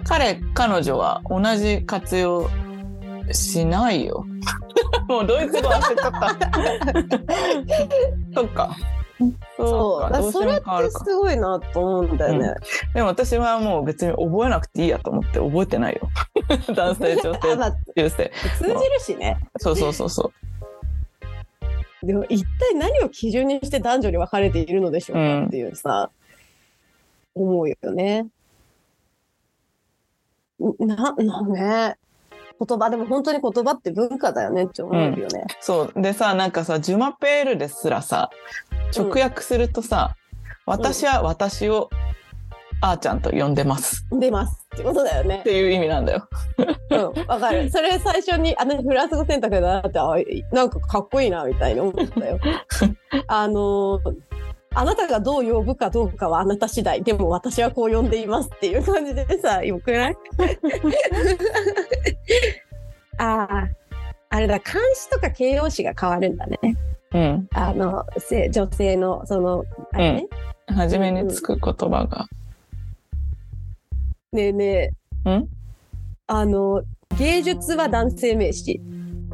彼彼女は同じ活用しないよ。<laughs> もうドイツ語忘れちゃった。<laughs> そっか。そそうそれってすごいなと思うんだよね。でも私はもう別に覚えなくていいやと思って覚えてないよ <laughs> 男性女あ性ま性通じるしね。そうそうそうそうでも一体何を基準にして男女に分かれているのでしょうかっていうさ、思うよね。な、なね。言葉でも本当に言葉って文化だよねって思うよね。そうでさなんかさジュマペールですらさ直訳するとさ、私は私をあーちゃんと呼んでます出ますってことだよねっ。ていう意味なんだよ。うん、わかる。<laughs> それ最初に、あのフランス語選択だなって、あなんかかっこいいなみたいに思ったよ。<laughs> あのーあなたがどう呼ぶかどうかはあなた次第。でも私はこう呼んでいますっていう感じでさ、よくない？<laughs> ああ、あれだ、漢詞とか形容詞が変わるんだね。うん。あのせ女性のそのあれね、初めにつく言葉が。ねえねえうん？あの芸術は男性名詞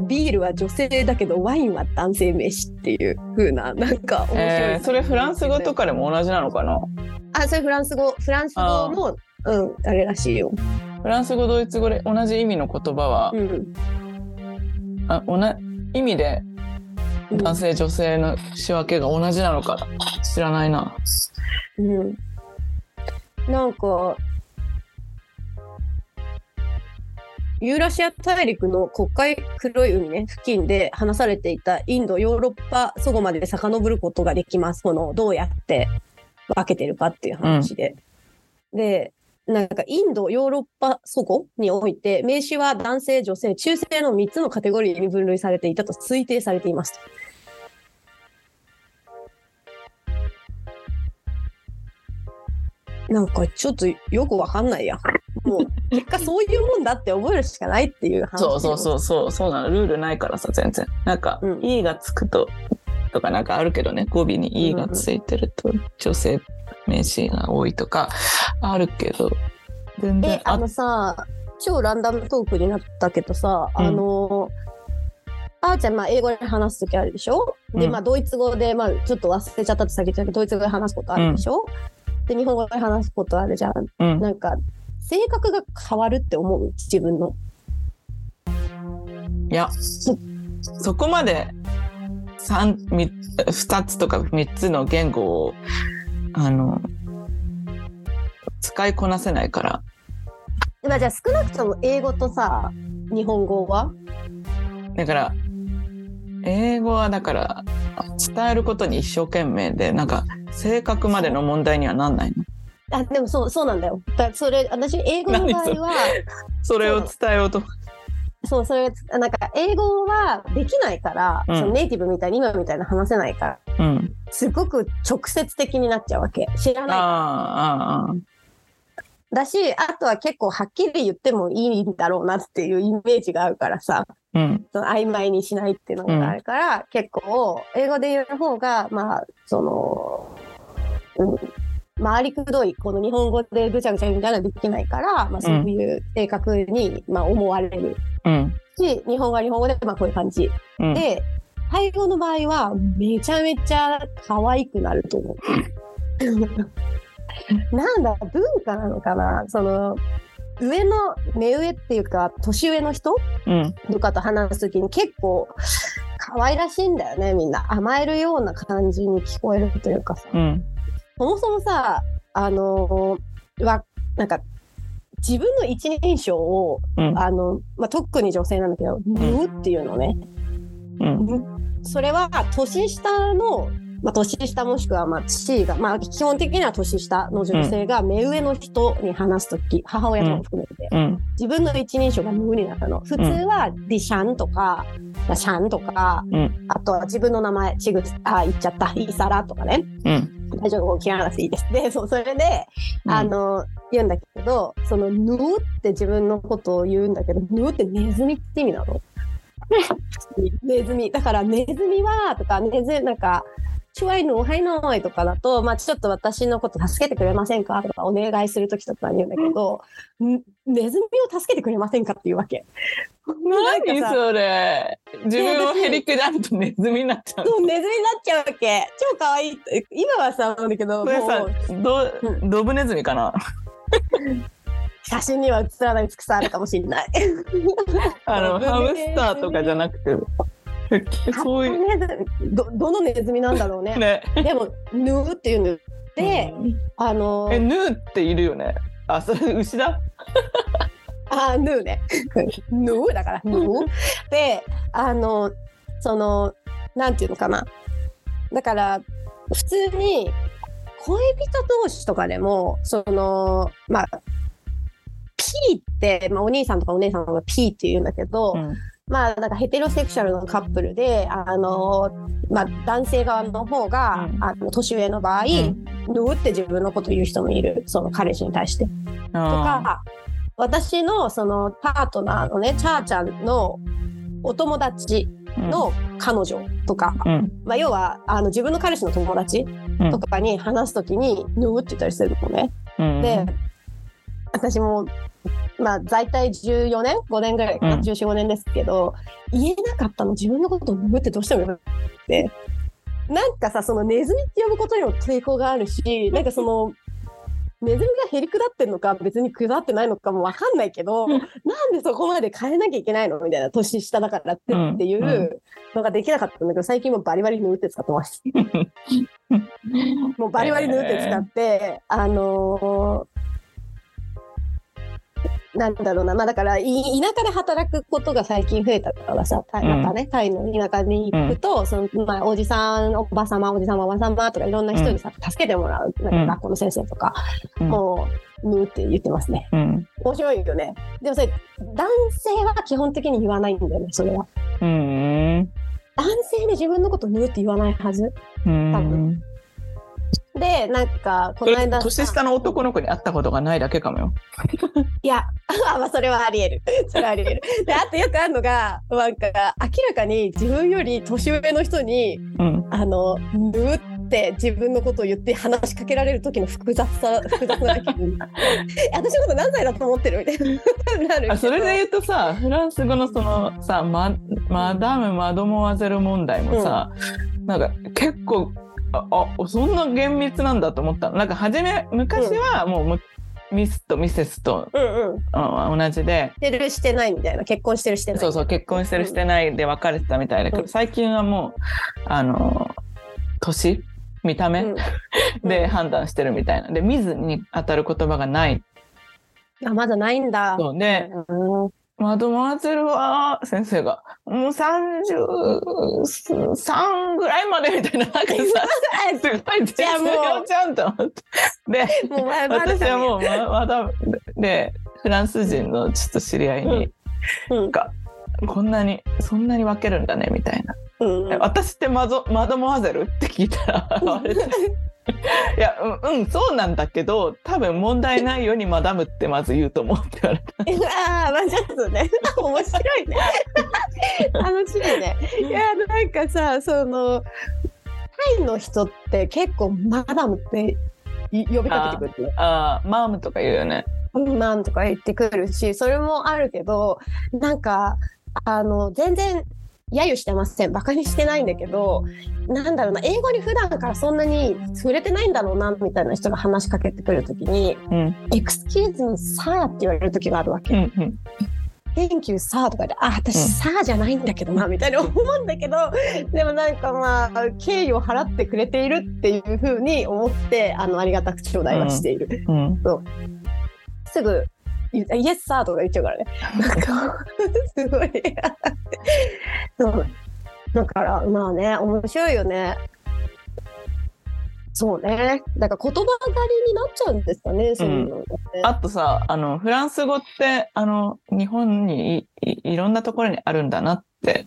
ビールは女性だけどワインは男性名詞っていう風ななんか面白い、えー、それフランス語とかでも同じなのかな？あそれフランス語？フランス語のうんあれらしいよ、フランス語ドイツ語で同じ意味の言葉は、うん、あおな意味で男性女性の仕分けが同じなのか知らないな。うん、なんかユーラシア大陸の黒海黒い海ね付近で話されていたインドヨーロッパそこまで遡ることができますこのどうやって分けてるかっていう話で。でなんかインドヨーロッパ祖語において名詞は男性女性中性の3つのカテゴリーに分類されていたと推定されています。なんかちょっとよくわかんないや。もう結果そういうもんだって覚えるしかないっていう話。そうそうそうそうそうなの。ルールないからさ全然。なんかうん「い」がつくととかなんかあるけどね。語尾に「い」がついてると女性名詞が多いとかあるけど。全然え、あのさ、超ランダムトークになったけどさ、うん。あの、あーちゃん、まあ、英語で話すときあるでしょ、で、うん。まあ、ドイツ語で、まあ、ちょっと忘れちゃったってさっき言ったけど、ドイツ語で話すことあるでしょ、で、日本語で話すことあるじゃん。うん。なんか、性格が変わるって思う？自分の。いやそこまで三み2つとか3つの言語をあの使いこなせないから。まあ、じゃあ、少なくとも英語とさ、日本語は？だから英語はだから伝えることに一生懸命でなんか性格までの問題にはなんないのあ、でもそう、そうなんだよ。だそれ、私、英語の場合は、それを伝えようと？そう、それ、なんか、英語はできないから、うん。そのネイティブみたいに今みたいな話せないから、うん。すごく直接的になっちゃうわけ。知らあない。あああだし、あとは結構はっきり言ってもいいんだろうなっていうイメージがあるからさ、うん。その曖昧にしないっていうのがあるから、結構、英語で言う方が、まあ、その、うん、回りくどい、この日本語でぐちゃぐちゃみたいなのできないから、まあ、そういう性格に、まあ、思われるうんし、日本語は日本語で、まあ、こういう感じ。うんで、タイ語の場合はめちゃめちゃ可愛くなると思う。<laughs> なんだ、文化なのかな？その、上の、目上っていうか、年上の人？うんとかと話すときに結構可愛らしいんだよね、みんな。甘えるような感じに聞こえるというかさ。うんそもそもさ、あのーは、なんか、自分の一人称を、うんあの、まあ、特に女性なんだけど、ぬっていうのね。うんそれは年下の、まあ、年下もしくはまあ父が、まあ、基本的には年下の女性が目上の人に話すとき、母親とも含めて、うん自分の一人称が無になったの。普通はディシャンとか、まあ、シャンとか、うんあとは自分の名前、ちぐす、あ、言っちゃった、イーサラとかね。うん大丈夫、聞かなくていいです。で、そう、それで、あの、言うんだけど、その、ぬって自分のことを言うんだけど、ぬってネズミって意味なの？<laughs> ネズミ。だから、ネズミは、とか、ネズミ、なんか、ワイのはいのいとかだと、まあちょっと私のこと助けてくれませんか？とかお願いするときとかに言うんだけど、んネズミを助けてくれませんか？っていうわけ。<laughs> 何それ？自分をへりくだるとネズミになっちゃうそう、ネズミになっちゃうわけ。超可愛いって。今はさ、なんだけど、もうどうドブネズミかな？写真には写らない美しさあるかもしれない。<laughs> あのハムスターとかじゃなくてえそういうどどのネズミなんだろうね。ねでも、ヌーっていうので、うんあのえヌーっているよねあそれ牛だ？<laughs> あヌーね。<laughs> ヌーだから、ヌー。で、あの、その、なんていうのかな。だから、普通に、恋人同士とかでも、その、まあ、P って、まあ、お兄さんとかお姉さんが P って言うんだけど、うんまあ、なんかヘテロセクシャルのカップルで、あの、まあ、男性側の方が、うん。あの年上の場合、ん。ぬーって自分のこと言う人もいる、その彼氏に対して。とあか、私のそのパートナーのね、チャーちゃんのお友達ーの彼女とか、うん。まあ、要はあの自分の彼氏の友達うん。とかに話すときに「ぬぐ」って言ったりするのね。うん。で私もまあ在隊14年5年ぐらいかな、うん。1415年ですけど言えなかったの自分のことをぬぐってどうしても言えなくて。なんかさそのネズミって呼ぶことにも抵抗があるしなんかそのネズミがへりくだってんのか別に下ってないのかもわかんないけど、うん。なんでそこまで変えなきゃいけないの？みたいな年下だからってうん。っていうのができなかったんだけど最近もバリバリぬぐって使ってます。もうバリバリ縫って使って、あのーなんだろうな、まあだから、い田舎で働くことが最近増えたからさ、タイうんまたね、タイの田舎に行くと、その、まあ、おじさん、おばさま、おじさま、おばさまとかいろんな人にさ、助けてもらう。なんか学校の先生とか、うんもう、縫うって言ってますね。うん面白いよね。でもそれ、男性は基本的に言わないんだよね、それは。うん男性で自分のこと縫うって言わないはず？うん多分で、なんか、この間さ。年下の男の子に会ったことがないだけかもよ。<laughs> いや、あ <laughs> まあそれはあり得る。それはあり得 <laughs> る。で、あとよくあるのが、なんか、明らかに自分より年上の人に、うんあの、ぬって自分のことを言って話しかけられる時の複雑さ、複雑な気分。え私のこと何歳だと思ってる？みたいな。なるあそれで言うとさフランス語のそのさママダムマドモアゼル問題もさ、なんか結構ああそんな厳密なんだと思ったの。なんか初め昔はもうむ、ミスとミセスとうんうん。あ同じで。してるしてないみたいな。結婚してるしてない。そうそう結婚してるしてないで別れてたみたいだけど、うん。最近はもうあの年見た目、うん。<laughs> で判断してるみたいな。で見ずに当たる言葉がない。あ、まだないんだ。そうでうんマドモアゼルは先生がもう33ぐらいまでみたいななんかさすごい絶じゃんと思って。で私はもうままだでフランス人のちょっと知り合いに、うん。がこんなにそんなに分けるんだねみたいな。うん。え私ってマドマドモアゼルって聞いたらいやうん、うん、そうなんだけど多分問題ないようにマダムってまず言うと思うって言われた <laughs> ああ、まあちょっとね、<laughs> 面白いね。<laughs> 楽しいね。いや、なんかさ、その、タイの人って結構マダムってい呼びかけてくるの。あーマームとか言うよねなんとか言ってくるし、それもあるけど、なんか、あの、全然、揶揄してません。バカにしてないんだけど、なんだろうな、英語に普段からそんなに触れてないんだろうな、みたいな人が話しかけてくるときに、うんエクスキューズにさあって言われる時があるわけ。うんうん Thank you さあとかで、あ、私うんさあじゃないんだけどな、みたいな思うんだけど、でもなんかまあ、敬意を払ってくれているっていうふうに思って、あの、ありがたく頂戴はしている。うんすぐ、イエスさあとか言っちゃうからね。なんか、すごい。そう。だから、まあね、面白いよね。そうね。だから言葉狩りになっちゃうんですかね、そういうのね。あとさあのフランス語ってあの日本にいろんなところにあるんだなって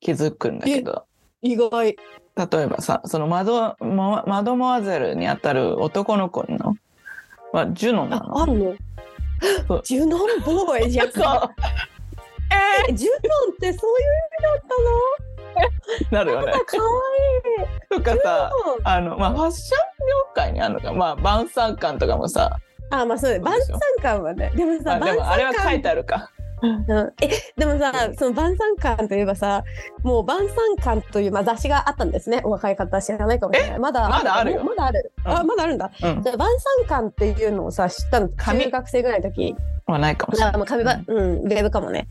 気づくんだけど意外。例えばさそのマドママドモアゼルにあたる男の子のはジュノなあ、のあるの？ジュノンボーイじゃん。<laughs> え、ジュノンってそういう意味だったの？<laughs> なるよね。かわとかさいい。あのまあファッション業界にあるのかまあ晩餐館とかもさあ、まあそうだ。晩餐館はね。でもさ、あでもあれは書いてああるか。うんえ、でもさ、その晩餐館といえばさ、もう晩餐館という、まあ、雑誌があったんですね。お若い方は知らないかもしれない。まだ、まだある？よまだある。あ、うんまだあるんだ。うんじゃあ晩餐館っていうのをさ、知ったの？紙？中学生ぐらいの時？はないかもしれあ、ない。うん、ウェブかもね。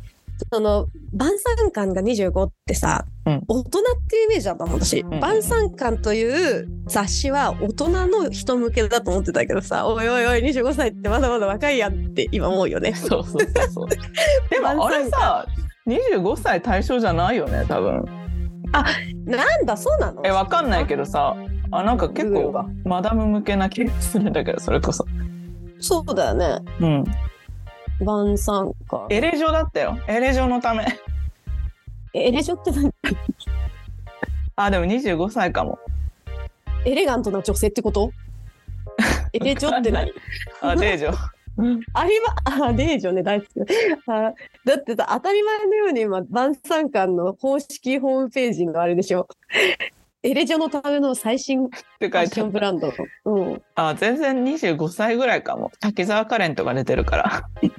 その晩餐館が25ってさ、うん大人っていうイメージだったの私、ん晩餐館という雑誌は大人の人向けだと思ってたけどさおいおいおい25歳ってまだまだ若いやんって今思うよね。そうそうそう。<laughs> でもあれさ25歳対象じゃないよね多分。なんだそうなの？えわかんないけどさあなんか結構マダム向けな気がするんだけどそれこそ。そうだよねうん。晩餐館エレジョだったよ。エレジョのため。エレジョって何？<laughs> あでも25歳かも。エレガントな女性ってこと？<laughs> エレジョって何？あデージョ。<laughs> ありま、あ、レージョね、大好き。あだってさ、当たり前のように今、晩餐館の公式ホームページのあれでしょ。エレジョのための最新ファッションブランド。うん。あ全然25歳ぐらいかも。滝沢カレンとか出てるから。<laughs>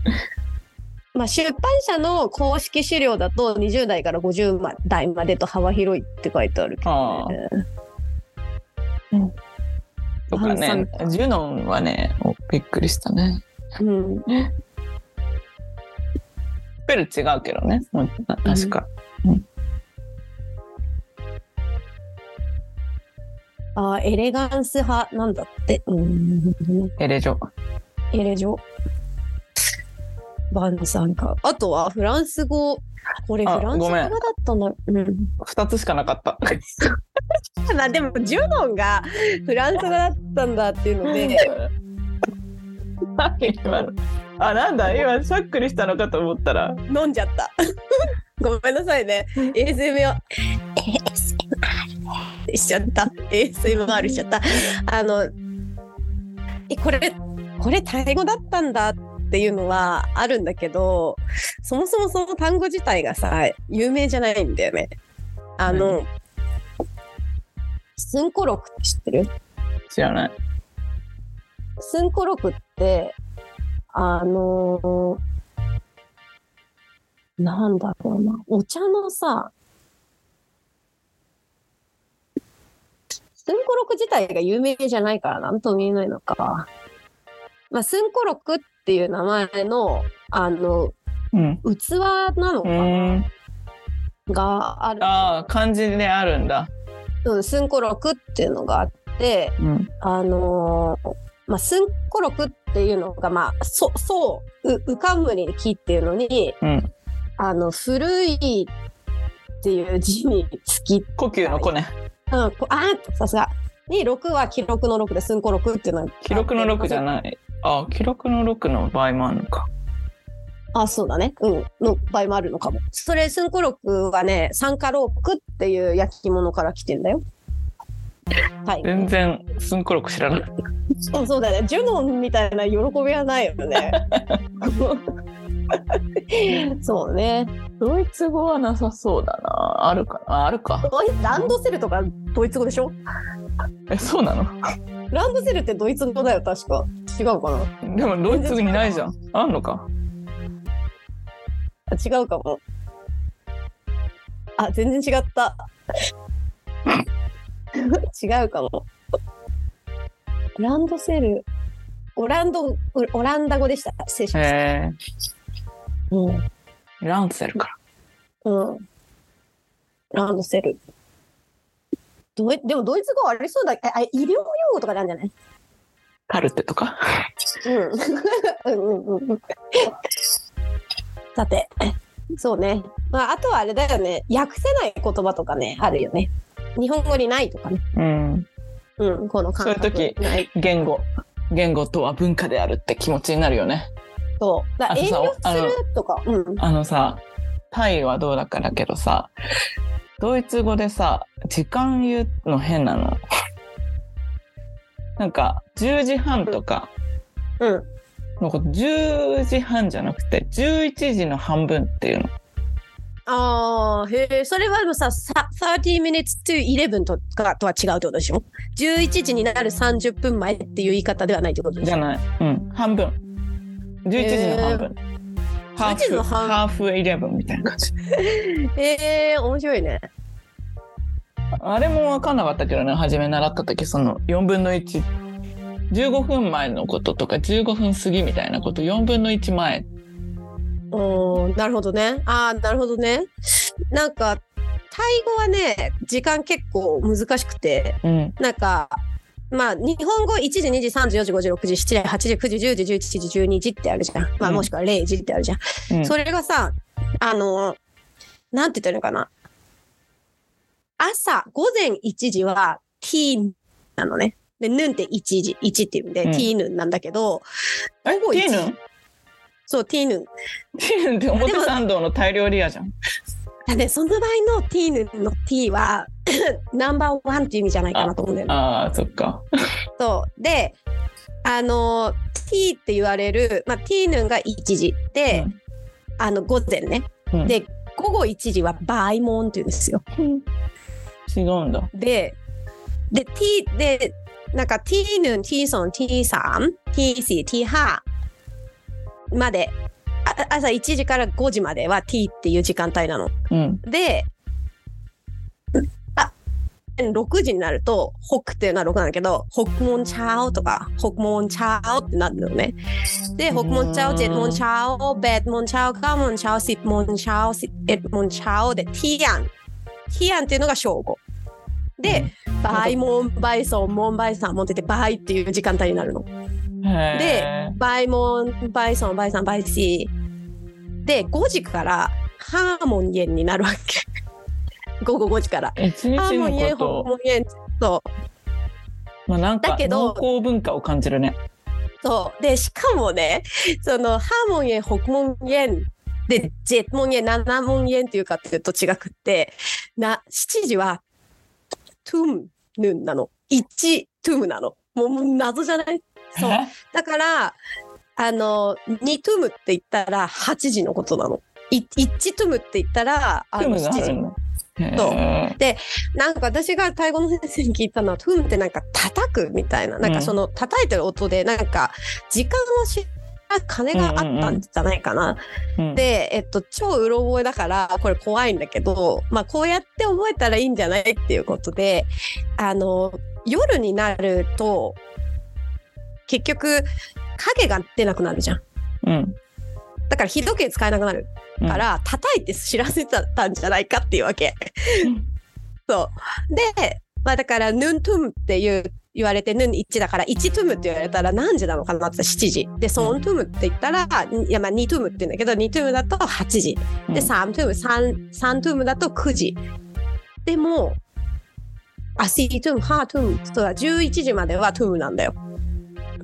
まあ、出版社の公式資料だと20代から50代までと幅広いって書いてあるけど、ね。とかね。ジュノンはねおびっくりしたね。うん。スペル違うけどね。確か、あ、エレガンス派なんだって。うん。エレジョエレジョ。晩餐か。あとはフランス語。これフあランス語だったんだ。うん。2つしかなかった <laughs> まあでもジュノンがフランス語だったんだっていうので、<laughs> あなんだ？今しゃっくりしたのかと思ったら飲んじゃった。ごめんなさいね。ASMR。ASMR しちゃった。ASMR しちゃった。あの、え、これ、これタイ語だったんだっていうのはあるんだけど、そもそもその単語自体がさ、有名じゃないんだよね。あの、スンコロクって知ってる？知らないスンコロクって、あのーなんだろうな、お茶のさ、スンコロク自体が有名じゃないからなんとも言えないのか。まあ、スンコロクっていう名前の、あの、うん。器なのうかー。んがある。ああ漢字であるんだ。うん、スンコロクっていうのがあって、うん。あのーまあ、スンコロクっていうのが、まあ、そ、そう、う、うかんむりに木っていうのに、うんあの、古いっていう字につき、呼吸の子ねうん、こあーさすが。に、6は記録の6で、スンコロクっていうのが。記録の6じゃないあ記録の6の場合もあるのかあ、そうだね。うん。の場合もあるのかも。それ、スンコロクはね、酸化ロークっていう焼き物から来てんだよ。はい。全然すんころく知らない <laughs> そうそうだよね。ジュノンみたいな喜びはないよね。<laughs> そうね。ドイツ語はなさそうだなあるかなああるかドイランドセルとかドイツ語でしょ？えそうなの？ランドセルってドイツ語だよ、確か。違うかな？でもドイツ語にないじゃんあんのか？あ違うかも。あ、全然違った。違うかも。ランドセル。オランド、オランダ語でした。失礼しました。へうん。えランセルかうん。ランドセル。ドイでもドイツ語ありそうだ。あ、あ医療用語とかなんじゃない？カルテとか？うん。うんうんうんうん。さて、そうね。まあ、あとはあれだよね。訳せない言葉とかね、あるよね。日本語にないとかね。うんうん、この感覚そういう時。言語言語とは文化であるって気持ちになるよねそう。だ遠慮するとか。うん。あのさタイはどうだかだけどさドイツ語でさ時間言うの変なのなんか10時半とかうん。のこと10時半じゃなくて11時の半分っていうのああ、へえ、それはもうさ、さ30 minutes to 11とかとは違うってことでしょ ?11 時になる30分前っていう言い方ではないってことでしょ？じゃない、うん、半分11時の半分、ハー11時フの半ハーフ11みたいな感じへ <laughs> え、面白いね。あれも分かんなかったけどね初め習った時その4分の115分前のこととか15分過ぎみたいなこと4分の1前おーなるほどね。ああ、なるほどね。なんか、タイ語はね、時間結構難しくて、うんなんか、まあ、日本語1時、2時、3時、4時、5時、6時、7時、8時、9時、10時、11時、12時ってあるじゃん。まあ、うんもしくは0時ってあるじゃん。うんそれがさ、あの、なんて言ったのかな。朝、午前1時は t なのね。で、ヌンって1時、1っていうんで、うん t ヌンなんだけど、え午後ティーヌ1ン？そう、t ヌン。ティーヌンって表参道のタイ料理屋じゃんだね、その場合の t ヌンの t は、<coughs> ナンバーワンっていう意味じゃないかなと思うんだよね。あーそっかそう。で、あの T って言われる、まあ、T 는が1時で、うんあの午前ね、うんで午後1時はバイモンって言うんですよ。違うんだ。でで T でなんか T1、T2、T3、T4、T5 まであ朝1時から5時までは T っていう時間帯なの。うん。で、あ、6時になると、北っていうのは6なんだけど、北門チャオとか、北門チャオってなるのね。で、北門チャオ、7門チャオ、8門チャオ、9門チャオ、10門チャオ、11門チャオで、ティアン。ティアンっていうのが正午。で、倍門、倍ソン、門、倍三門って言って、倍っていう時間帯になるの。へー倍門、倍ソン、倍三、倍四。で、5時からハーモンイェンになるわけ。<laughs> 午後5時から。ハーモンイェン、ホーモンイェン。そう。まあなんかだけど農耕文化を感じるね。そう。で、しかもね、その、ハーモンイェン、北門イェン、で、ジェッモンイェン、七門イェンっていうかっていうと違くって、な、7時は、トゥムヌンなの。1トゥムなの。もうもう謎じゃない？そう。え <laughs> だから、あの、2トゥムって言ったら8時のことなの。い1トゥムって言ったら、あのトゥムがあ7時。そうへーなんか私がタイ語の先生に聞いたのは、トゥムってなんか叩くみたいな、なんかその叩いてる音で、なんか時間を知ら金があったんじゃないかな。うんで、えっと、超うろ覚えだから、これ怖いんだけど、まあこうやって覚えたらいいんじゃないっていうことで、あの、夜になると、結局、影が出なくなるじゃん。うん。だから日時計使えなくなるうんから、叩いて知らせてたんじゃないかっていうわけ。そう。で、まあだから、หนึ่งทุ่ม っていう言われて、หนึ่ง 1だから、1 ทุ่ม って言われたら何時なのかなって言ったら7時。で、สองทุ่ม って言ったら、いやまあ2 ทุ่ม って言うんだけど、2 ทุ่ม だと8時。うんで、3トゥム、3、3 ทุ่ม だと9時。でも、あ、4トゥム、ハートゥムとは11時まではトゥムなんだよ。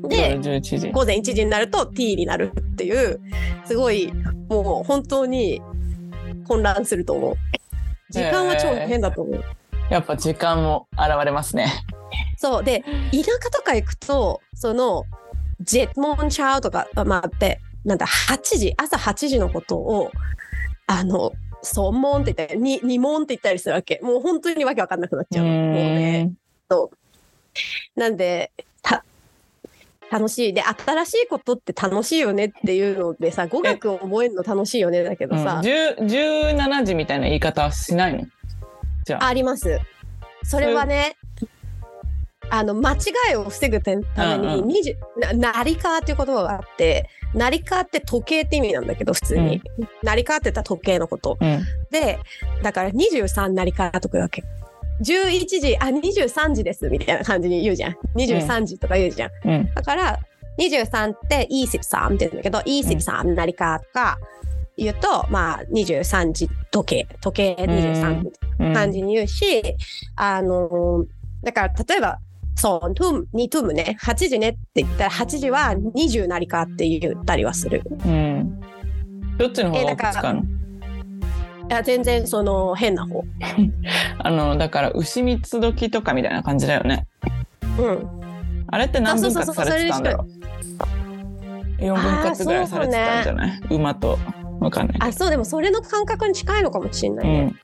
で、夜11時。午前1時になると T になるっていうすごいもう本当に混乱すると思う。時間は超変だと思う、やっぱ時間も現れますね。そう。で田舎とか行くとそのジェットモンチャーとかまあってなんだ8時朝8時のことをあのソンモンって言ったりに二モンって言ったりするわけ。もう本当にわけわかんなくなっちゃうもうね。なんでた楽しい。で新しいことって楽しいよねっていうのでさ語学を覚えるの楽しいよねだけどうん、さ、10 17時みたいな言い方はしないの？じゃあ。あります。それはねあの間違いを防ぐために、うん20な成川っていう言葉があって成川って時計って意味なんだけど普通に、成川って言ったら時計のこと。うん。でだから23成川とか言うわけ11時あ23時ですみたいな感じに言うじゃん23時とか言うじゃん、うん。だから23って23って言うんだけど23成川とか言うと、まあ23時時計時計23みたいうんな感じに言うし、あのだから例えばそう、トゥム、2トゥムね、8時ねって言ったら、8時は20なりかって言ったりはする。うん。どっちの方が多く使うの？いや、全然その変な方。<laughs> あの、だから、牛三つ時とかみたいな感じだよね。うん。あれって何分割されてたんだろう？4分割ぐらいされてたんじゃない、馬と。わかんないけあ、そう、でもそれの感覚に近いのかもしれないど。うね。ん。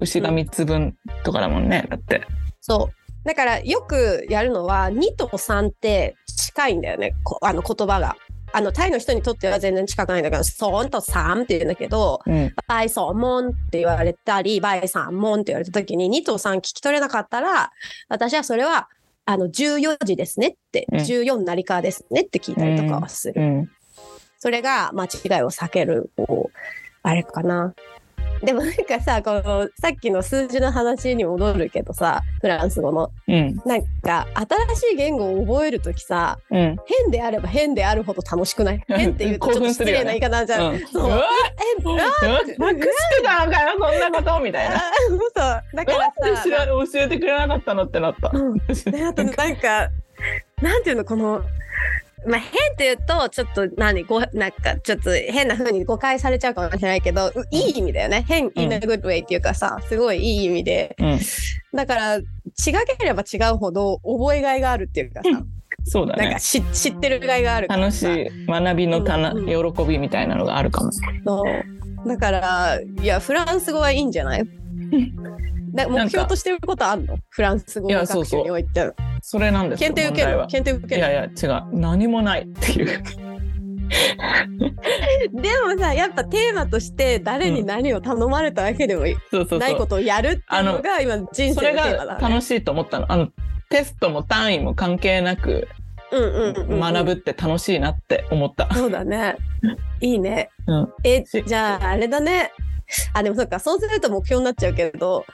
牛が3つ分とかだもんね。だって。そう。だからよくやるのは2と3って近いんだよねこあの言葉が。あのタイの人にとっては全然近くないんだけど「ソン」と「サン」って言うんだけどうん。「バイソンモン」って言われたり「バイサンモン」って言われた時に2と3聞き取れなかったら私はそれはあの14時ですねって、うん14なりかですねって聞いたりとかはする。うん。それが間違いを避けるこうあれかな。でもなんかさこのさっきの数字の話に戻るけどさフランス語の。うん。なんか新しい言語を覚えるときさうん。変であれば変であるほど楽しくない？変って言うとちょっと失礼な言い方じゃん。うん、そう。うわ変あなくしてたのかよそん。なことみたいな。あそうだからさら教えてくれなかったのってなった。うん。であとなん。かなん。ていうのこのまあ変って言うとちょっと何ごなんかちょっと変な風に誤解されちゃうかもしれないけどういい意味だよね。変 in a good way っていうかさすごいいい意味で。うん。だから違ければ違うほど覚えがいがあるっていうかさ。そうだね。なんか。し知ってるがいがある楽さ。しい学びのたな、うん。喜びみたいなのがあるかも。そう。だからいやフランス語はいいんじゃない？<laughs> な目標としてることあんの？フランス語学習においてそれなんですよ検定受ける？検定受ける？いやいや違う何もないっていう。<laughs> でもさやっぱテーマとして誰に何を頼まれたわけでも。ないことをやるっていうのが今人生のテーマがだね。楽しいと思ったの。あのテストも単位も関係なく学ぶって楽しいなって思った。そうだね。いいね。うんえしじゃああれだね。あでもそっかそうすると目標になっちゃうけど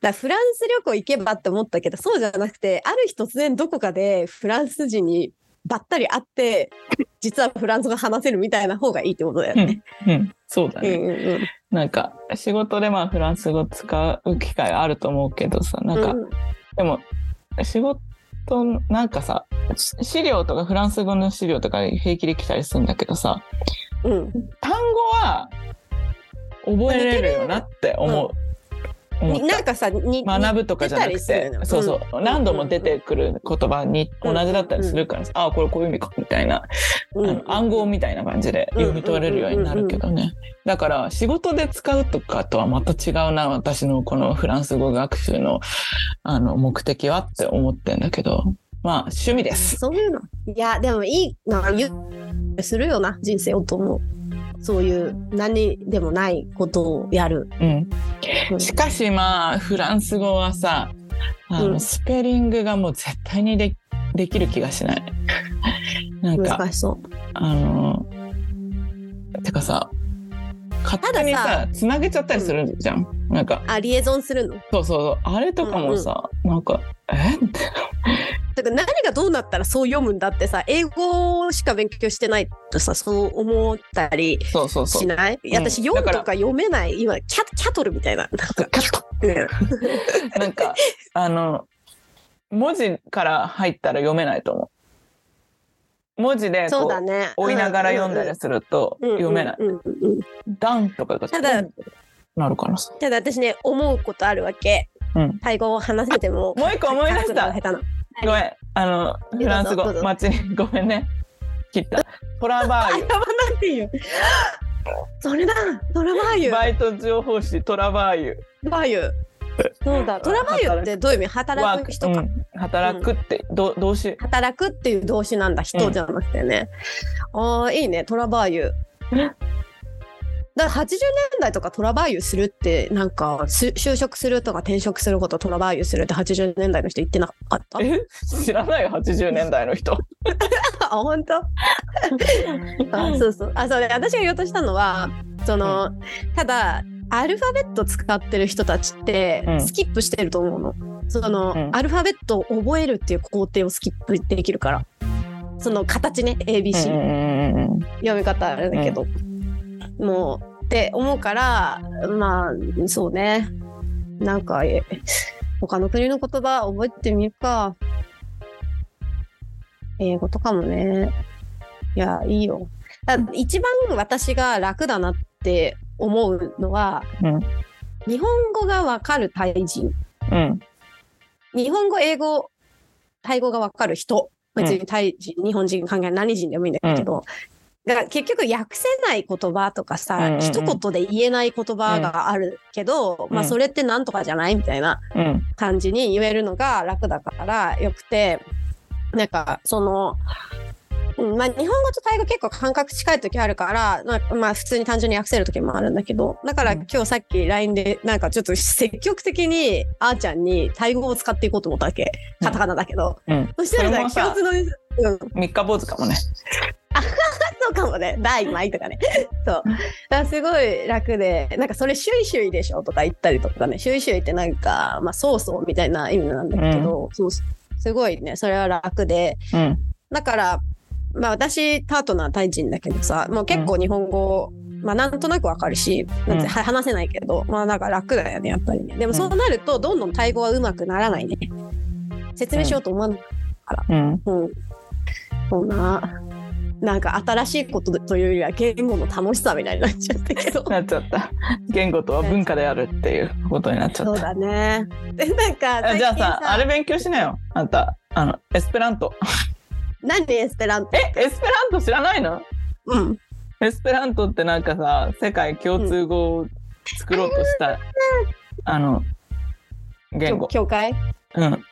だフランス旅行行けばって思ったけどそうじゃなくてある日突然どこかでフランス人にばったり会って <laughs> 実はフランス語話せるみたいな方がいいってことだよね。うん、そうだうんね。うんうんなんか仕事でまあフランス語使う機会あると思うけどさ、なんか、うんでも仕事なんかさし資料とかフランス語の資料とか平気で来たりするんだけどさうん単語は覚えれるよなって思う。なんかさに学ぶとかじゃなく似てたりするよねてそうそう、うん。何度も出てくる言葉に同じだったりするからさ、ああこれこういう意味かみたいな、うん。あの暗号みたいな感じで読み取れるようになるけどね。だから仕事で使うとかとはまた違うな私のこのフランス語学習のあの目的はって思ってんだけど。まあ趣味です。そういうの。いや、でもいい、なんかするよな、人生をと思う。そういう何でもないことをやる。うん、うんしかしまあフランス語はさあの、うんスペリングがもう絶対にでできる気がしない。<laughs> なんか難しそう。あのてかさ勝手にさつなげちゃったりするじゃん。なんかあ、リエゾンするの？そうそうそうあれとかもさ、なんかえ？ってだから何がどうなったらそう読むんだってさ、英語しか勉強してないとさ、そう思ったりそうそうそうしない？私、うん読むとか読めない。今、キャキャトルみたいな。<laughs> なんか、うんなんかあの文字から入ったら読めないと思う。文字でこうそうだね。追いながら読んだりすると読めない。ダンとかがただなるからさ。ただ私ね、思うことあるわけ。うんタイ語を話せても。もう一個思い出したごめん。あのフランス語。どうぞ。どうぞ街にごめんね。切った。トラバーユ。あやばなくていいよ。それだ、トラバーユ。バイト情報誌トラバーユ。バーユ。そうだ、トラバーユってどういう意味？働く人か。うん。働くって、ど動詞。働くっていう動詞なんだ、人じゃなくてね。ああ、いいね、トラバーユ。だから80年代とかトラバーユするってなんかす就職するとか転職することトラバーユするって80年代の人言ってなかった？え？知らないよ80年代の人。<laughs> あ本当？<laughs> あそうそう。あそうで私が言おうとしたのはその、ただアルファベット使ってる人たちってうん。スキップしてると思うの、その、うん。アルファベットを覚えるっていう工程をスキップできるから。その形ね ABC、うんうんうんうん読み方あれだけど、もうって思うからまあそうね。なんかえ他の国の言葉覚えてみるか。英語とかもね。いやいいよ。だ一番私が楽だなって思うのは、うん。日本語がわかるタイ人。うん。日本語英語タイ語がわかる人。別にタイ人、日本人関係ない何人でもいいんだけど、だから結局訳せない言葉とかさ、うんうんうん。一言で言えない言葉があるけど、まあうんそれってなんとかじゃないみたいなうん。感じに言えるのが楽だからよくてなんかその、うんまあ、日本語とタイ語結構感覚近い時あるからまあまあ普通に単純に訳せる時もあるんだけどだからうん。今日さっき LINE でなんかちょっと積極的にあーちゃんにタイ語を使っていこうと思ったわけ。カタカナだけど、うん。そしたら共通のうん。三日坊主かもねそうかもね。第枚とかね。<laughs> そう。だからすごい楽で、なんかそれ、シュイシュイでしょとか言ったりとかね。シュイシュイってなんか、まあ、そうそうみたいな意味なんだけど、そうすごいね、それは楽で。うんだから、まあ私、パートナータイ人だけどさ、もう結構日本語、まあなんとなくわかるし、なんて話せないけど、まあなんか楽だよね、やっぱりね。でもそうなると、どんどんタイ語は上手くならないね。説明しようと思わない。うんうん。そうな。なんか新しいことというよりは言語の楽しさみたいになっちゃったけど。なっちゃった。言語とは文化であるっていうことになっちゃった。そうだね。で、なんかあじゃあさあれ勉強しなよ。あんたあのエスペラント。何エスペラントえエスペラント知らないの？うん。エスペラントってなんかさ世界共通語を作ろうとした、あの言語。協会？うん。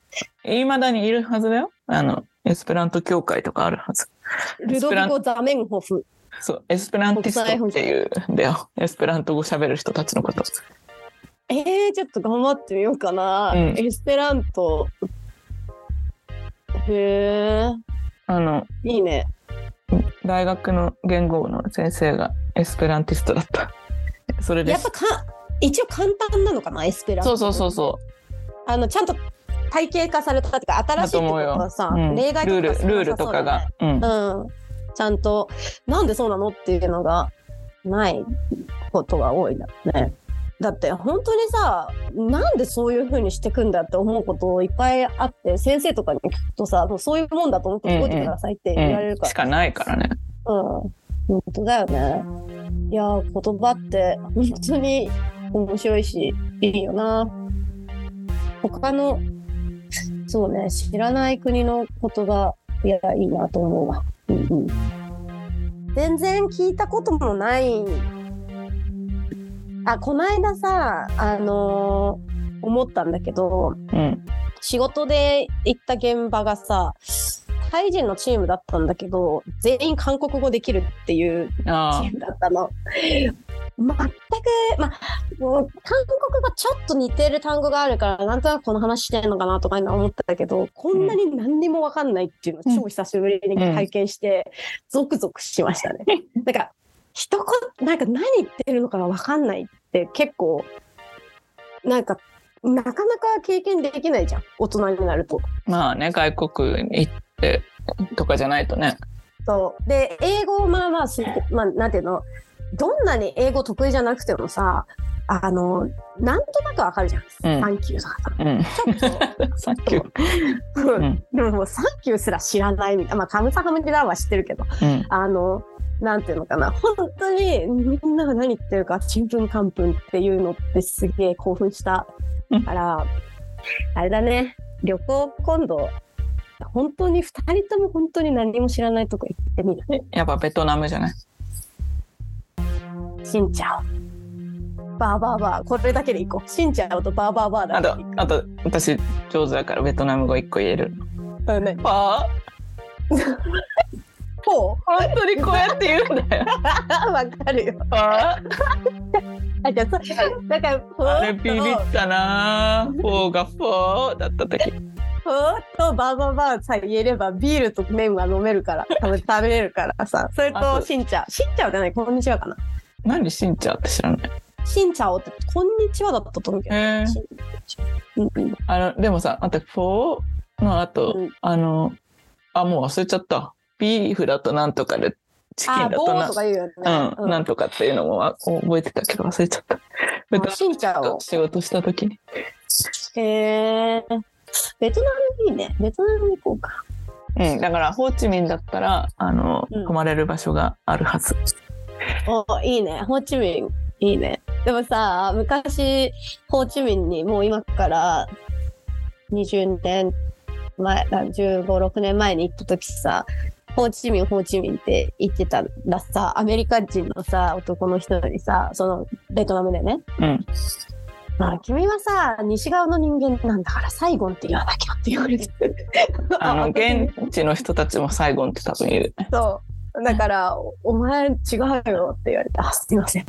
いまだにいるはずだよ。あのエスペラント協会とかあるはずルドビコ・ザメンホフ。そうエスペランティストっていうんだよエスペラント語喋る人たちのことえー、ちょっと頑張ってみようかな。うんエスペラント。へえ、あのいいね。大学の言語の先生がエスペランティストだったそれですやっぱか一応簡単なのかなエスペラント。そうそうそうそあのちゃんと体系化されたっていうか新しいってことはさ、う、うん、例外とかルールルールとかが、うん。うん、ちゃんとなんでそうなのっていうのがないことが多いんだね。だって本当にさなんでそういう風にしてくんだって思うこといっぱいあって先生とかに聞くとさそういうもんだと思って覚えてくださいって言われるから、うん。しかないからね。うん、本当だよね。いやー言葉って本当に面白いしいいよな。他のそうね知らない国の言葉いやいいなと思うわ。うんうん、全然聞いたこともない。あこの間さあのー思ったんだけどうん仕事で行った現場がさタイ人のチームだったんだけど全員韓国語できるっていうチあームだったの。全く、まあ、もう韓国語ちょっと似てる単語があるからなんとなくこの話してんのかなとか今思ってたけどこんなに何にも分かんないっていうのを超久しぶりに体験して、ゾクゾクしましたね。<laughs> なんか一言なんか何言ってるのかが分かんないって結構なんかなかなか経験できないじゃん。大人になると。まあね外国に行ってとかじゃないとね。そう。で英語をまあまあすまあなんていうの？どんなに英語得意じゃなくてもさあのなんとなくわかるじゃん、うん。サンキューとかさ。うん。ちょっと。サンキュー。う。ん。でももうサンキューすら知らないみたいな。まあカムサハムディラーは知ってるけど。うん。あのなんていうのかな。本当にみんなが何言ってるかちんぷんかんぷんっていうのってすげえ興奮した。からあれだね。旅行今度本当に2人とも本当に何も知らないとこ行ってみる。やっぱベトナムじゃない？しんちゃおバーバーバー。これだけでいこう。しんちゃおとバーバーバーだ。あとあと私上手だからベトナム語一個言える。うあね。パ <laughs> ほう。ー本当にこうやって言うんだよ。<laughs> わかるよ。パあじゃあそだからふーあれビビったな。フォーがフォーだった時。とふーっとバーバーバーさえ言えればビールと麺は飲めるから。食べ食べれるからさ。それあととしんちゃおしんちゃおじゃない。こんにちはかな何しんちゃんって知らない？しんちゃおってこんにちはだったと思うけど、へえしんうんうん。あのでもさあとフォーの後、うん。あのあもう忘れちゃった。ビーフだとなんとかでチキンあボーだとなとか言うよね、うん、なんとかっていうのもあ覚えてたけど忘れちゃった。ベトあしんちゃお。ナムと仕事した時に。へえベトナムいいね。ベトナム行こうか。うん、だからホーチミンだったらあの、うん。泊まれる場所があるはず。<laughs> おいいね。ホーチミンいいね。でもさ昔ホーチミンにもう今から20年前1 5 6年前に行った時さホーチミンホーチミンって言ってたらさアメリカ人のさ男の人にさそのベトナムでね。うん。まあ、君はさ西側の人間なんだからサイゴンって言わなきゃって言われて。あの私現地の人たちもサイゴンって多分いるね。そうだからおお前違うよって言われてあすいません。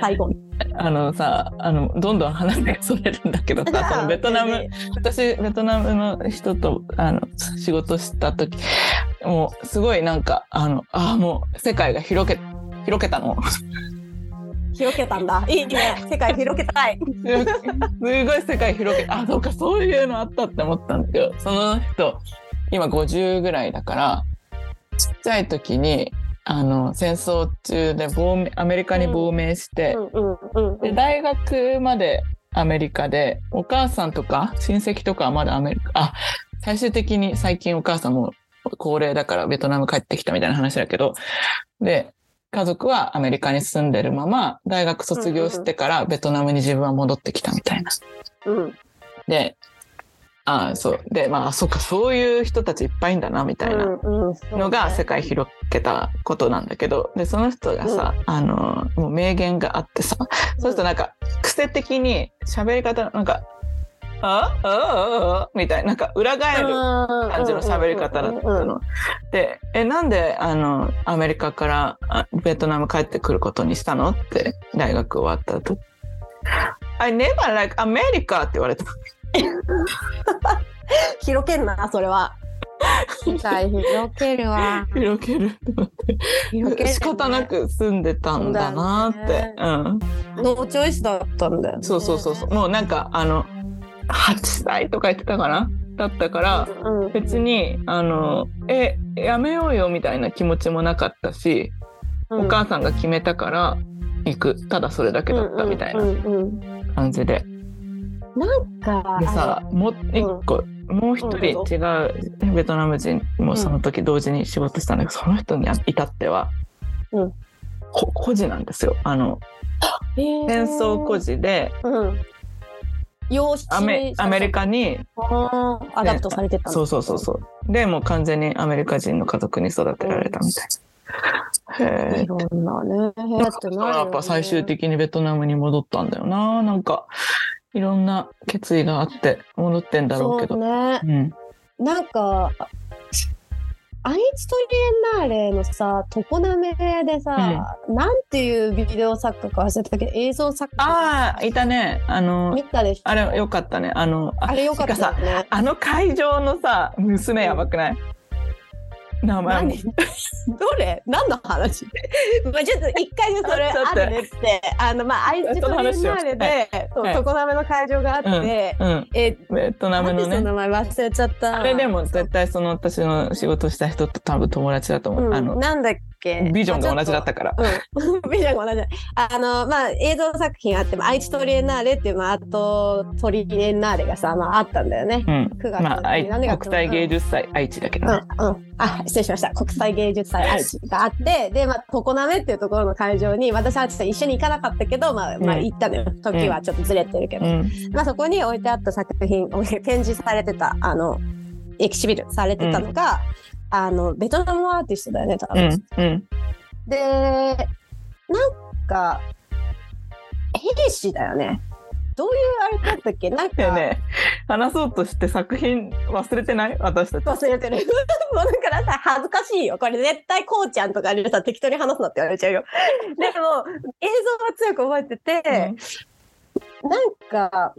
サイゴンあのさあのどんどん話がそれるんだけどさ <laughs> そのベトナム私ベトナムの人とあの仕事した時もうすごいなんかあのあもう世界が広け広けたの。広げたんだ。<laughs> いいね。世界広げたい。<laughs> すごい世界広げあそうかそういうのあったって思ったんだけどその人今50ぐらいだからちゃい時にあの戦争中で亡命アメリカに亡命して、うんうんうんで大学までアメリカでお母さんとか親戚とかはまだアメリカあ最終的に最近お母さんも高齢だからベトナム帰ってきたみたいな話だけどで家族はアメリカに住んでるまま大学卒業してからベトナムに自分は戻ってきたみたいな。うん。でああそうでまあそっかそういう人たちいっぱいいんだなみたいなのが世界広げたことなんだけどでその人がさ、あのもう名言があってさそうするとなんか癖的に喋り方なんか「ああああみたいななんか裏返る感じの喋り方だったうんうんうんの。で「えなんであのアメリカからあベトナム帰ってくることにしたの?」って大学終わった後。I never like America って言われた。<laughs> 広けんなそれは世界広けるわ広げる。広けるね仕方なく住んでたんだなって。うん。ノーチョイスだったんだよねそうそうそうそう。もうなんかあの8歳とか言ってたかな？だったからうん別にあのえやめようよみたいな気持ちもなかったし、お母さんが決めたから行くただそれだけだったみたいなうんうんうん感じで。なんかでさもう一個、もう一人うん。違うベトナム人もその時同時に仕事したんだけど、その人に至っては、うん。こ孤児なんですよ。あの戦争孤児でうん。アメアメリカに adopt されてたそうそうそうそう。でもう完全にアメリカ人の家族に育てられたみたいな。へえいろんなね部屋ってなるよね。やっぱ最終的にベトナムに戻ったんだよななんかいろんな決意があって戻ってんだろうけど。そうね。うん。なんかアイチトリエンナーレのさ常滑でさ、なんていうビデオ作家か忘れたけど映像作家。ああいたね。あの見たでしょ？あれよかったね。あのあれよかったね。あの会場のさ娘やばくない、名前 <laughs> どれ？何の話？<laughs> まあちょっと一回ねそれ <laughs> あるねって。あのまあアイチトリエンナーレでそうはい。常滑の会場があって、うんえベトナムのね。その名前忘れちゃった？あれでも絶対その私の仕事した人と多分友達だと思う、うん、あのなんだっけ。ビジョンが同じだったから。うん、<laughs> ビジョンが同じ。だあのまあ映像作品あって、まあ、愛知トリエンナーレっていう、まあ、あとトリエンナーレがさ、まあ、あったんだよね。うん。9月まあ国際芸術祭愛知だけどうんね、うん、あ失礼しました。国際芸術祭愛知があってで、まあ、常滑っていうところの会場に私はちょっと一緒に行かなかったけど、まあまあ、うん。行ったのよ。時はちょっとずれてるけど、うん。まあ、そこに置いてあった作品展示されてたあのエキシビルされてたのが、あのベトナムのアーティストだよね多う分。んうん。でなんか兵士だよね。どういうあれだったっけ？なんか、でね話そうとして作品忘れてない？私たち。忘れてる。<laughs> もうだからさ恥ずかしいよ。これ絶対こうちゃんとかにさ適当に話すなって言われちゃうよ。でも映像は強く覚えてて、なんか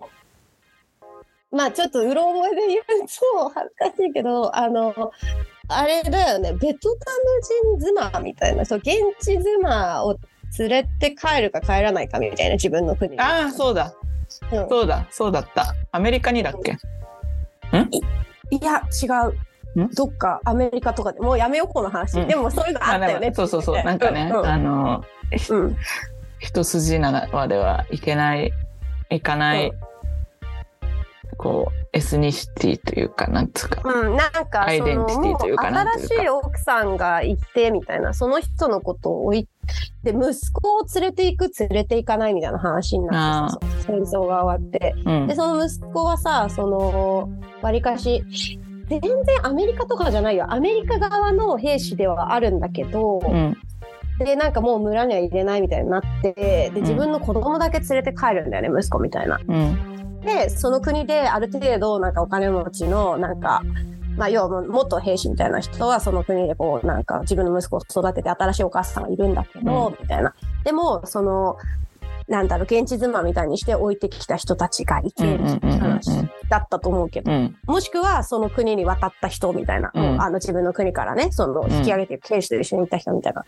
まあちょっとうろ覚えで言うと恥ずかしいけどあのあれだよね。ベトナム人妻みたいな。そう現地妻を連れて帰るか帰らないかみたいな。自分の国に。ああそうだ。うん。そうだそうだった。アメリカにだっけ？いや違う。ん？どっかアメリカとかで。もうやめようこの話、うん。でもそういうのあったよね。そうそうそう。なんかね、うんうん。あのうん。一筋縄ではいけないいかない、うんこうエスニシティというかなんつうか、うん、なんかアイデンティティというか新しい奥さんがいてみたいなその人のことを置いて息子を連れていく連れていかないみたいな話になってさ戦争が終わって。うん。でその息子はさそのわりかし全然アメリカとかじゃないよ。アメリカ側の兵士ではあるんだけど、うん。でなんかもう村には入れないみたいになってで自分の子供だけ連れて帰るんだよね息子みたいな。うんでその国である程度なんかお金持ちのなんか、まあ、要は元兵士みたいな人はその国でこうなんか自分の息子を育てて新しいお母さんがいるんだけど、うん。みたいな。でもそのなんだろう現地妻みたいにして置いてきた人たちがいてみたいな話だったと思うけど、うん。もしくはその国に渡った人みたいな、あの自分の国からねその引き上げて兵士と一緒に行った人みたいな、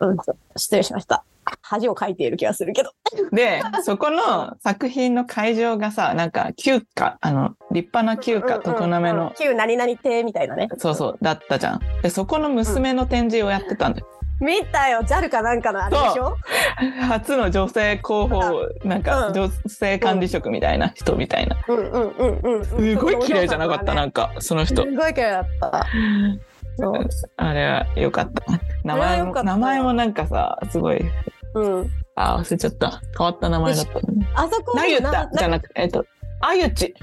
うん、失礼しました。恥をかいている気がするけど。でそこの作品の会場がさなんか旧家あの立派な旧家常滑の、旧何々亭みたいなね。そうそうだったじゃん。でそこの娘の展示をやってたんだよ、見たよ。JAL かなんかのあれでしょ？<laughs> 初の女性候補なんかうん。女性管理職みたいな人みたいな、うんうんうんうん。すごい綺麗じゃなかった？なんかその人。すごい綺麗だった。そう。あれは良かった名前も名前もなんかさすごいうん。あ忘れちゃった変わった名前だったねあそこなゆたなじゃなくてえっとあゆち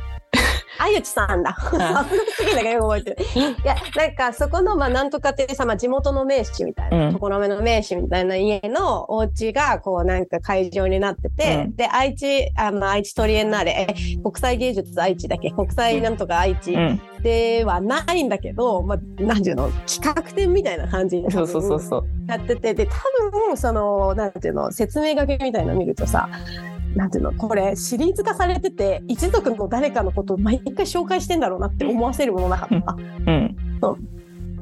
あゆちさんだ。さすがすぎだけど覚えてる。いや、なんかそこの、まあ、なんとかってさ、まあ、地元の名士みたいな、うん常滑の名士みたいな家のお家が、こう、なんか会場になってて、うんで、愛知、あの、愛知トリエンナーレ、え国際芸術愛知だっけ？国際なんとか愛知うん。ではないんだけど、まあ、なんていうの、企画展みたいな感じでそうそうそうそう。やってて、で、多分、その、なんていうの、説明書きみたいなの見るとさ、なんていうの、これシリーズ化されてて、一族の誰かのことを毎回紹介してんだろうなって思わせるものなかった。うん。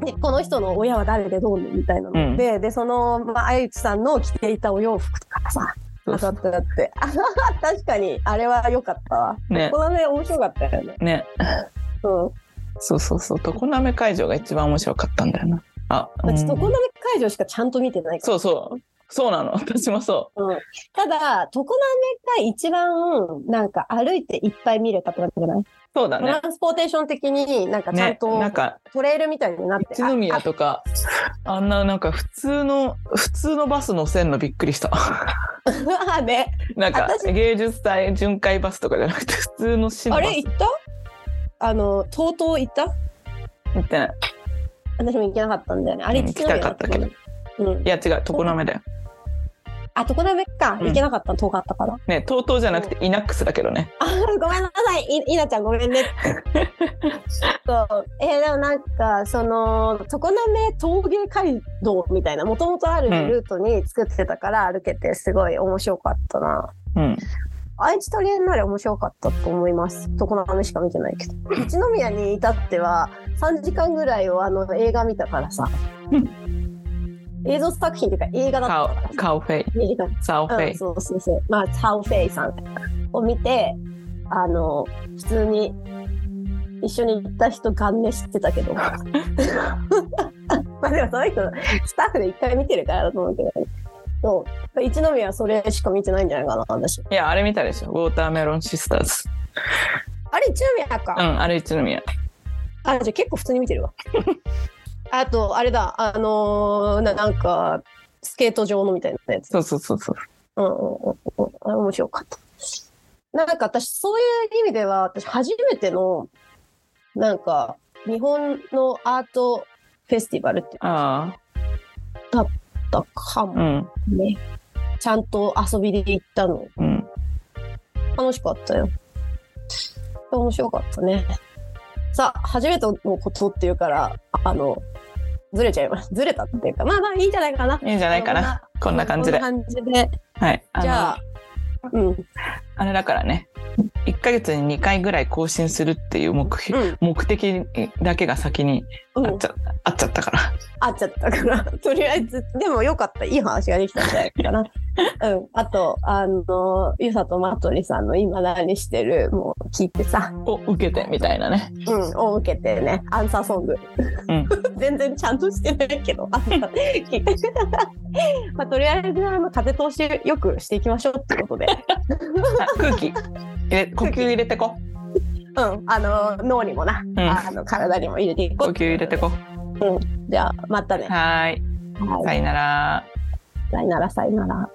でこの人の親は誰でどうのみたいなので、で、その、まあ、あゆちさんの着ていたお洋服とかさ、そうそうあったあって、あ <laughs> 確かに、あれは良かったわ。ねこのね、面白かったよね。ね。<laughs> うん。そうそうそう。常滑会場が一番面白かったんだよな。あ、うん私、常滑会場しかちゃんと見てないから。そうそう。そうなの。<laughs> 私もそうん、ただ、常滑が一番、なんか歩いていっぱい見れたってわけじゃない、う。そうだトね。ランスポーテーション的になんかちゃんね、となんかトレイルみたいになって、一宮とかあんななんか普通の普通のバス乗せんのびっくりした。あね、なんか私芸術祭巡回バスとかじゃなくて普通の市のあバスれ行った？あの、とうとう行った？行ってない。私も行けなかったんだよね。あれ行きたかったけど。うんい。や違う常滑だよ。あ、常滑か。うん行けなかった、遠かったから。ね TOTO じゃなくてイナックスだけどね。あ、ごめんなさい。い、いなちゃんごめんね。<laughs> そう。えーでもなんか、その、常滑陶芸街道みたいな、もともとあるルートに作ってたから歩けて、すごい面白かったな。うん。愛知トリエンナーレ面白かったと思います。常滑しか見てないけど。<laughs> 一宮に至っては3時間ぐらいをあの映画見たからさ。映像作品っていうか映画だったか。カオフェイオフェイ。そうそうそう。まあ、タオフェイさんを見て、あの、普通に一緒に行った人、ガン寝してたけど。<laughs> まあでもその人、スタッフで一回見てるからだと思うけど、ね、そう。一宮はそれしか見てないんじゃないかな、私。いやあれ見たでしょ。ウォーターメロンシスターズ。あれ、一宮か。うんあれ一宮。あ、じゃあ結構普通に見てるわ。<laughs> あと、あれだ、あのーななんか、スケート場のみたいなやつ。そうそうそうそう。うんうんうんうん。あれ面白かった。なんか私、そういう意味では、私初めての、なんか、日本のアートフェスティバルってあ言ったかあうもんね。ちゃんと遊びで行ったの。うん。楽しかったよ。面白かったね。さあ、初めてのことっていうから、あの、ずれちゃいます。<laughs> ずれたっていうか、まあまあいいんじゃないかな。いいんじゃないかな。こんな感じで。こんな感じで。はい。じゃあ、うん。あれだからね。1ヶ月に2回ぐらい更新するっていう目。目的だけが先にうんあっちゃ,、あっちゃったから。あっちゃったから、<laughs> とりあえず、でもよかった。いい話ができたんじゃないかな。<laughs> うん。あと、あの、ゆさとまとりさんの今何してる、もう聞いてさ、を受けてみたいなね。うん、を受けてね、アンサーソング。うん <laughs> 全然ちゃんとしてないけど、アンサー聞いて。まあ、とりあえず、あの、風通しよくしていきましょうってことで。あ空気入れ呼吸入れてこ。うん。あの、脳にもな、んあの、体にも入れていこう。呼吸入れてこ。じゃあ、またね。はーい。はい。さよなら。さよなら、さよなら。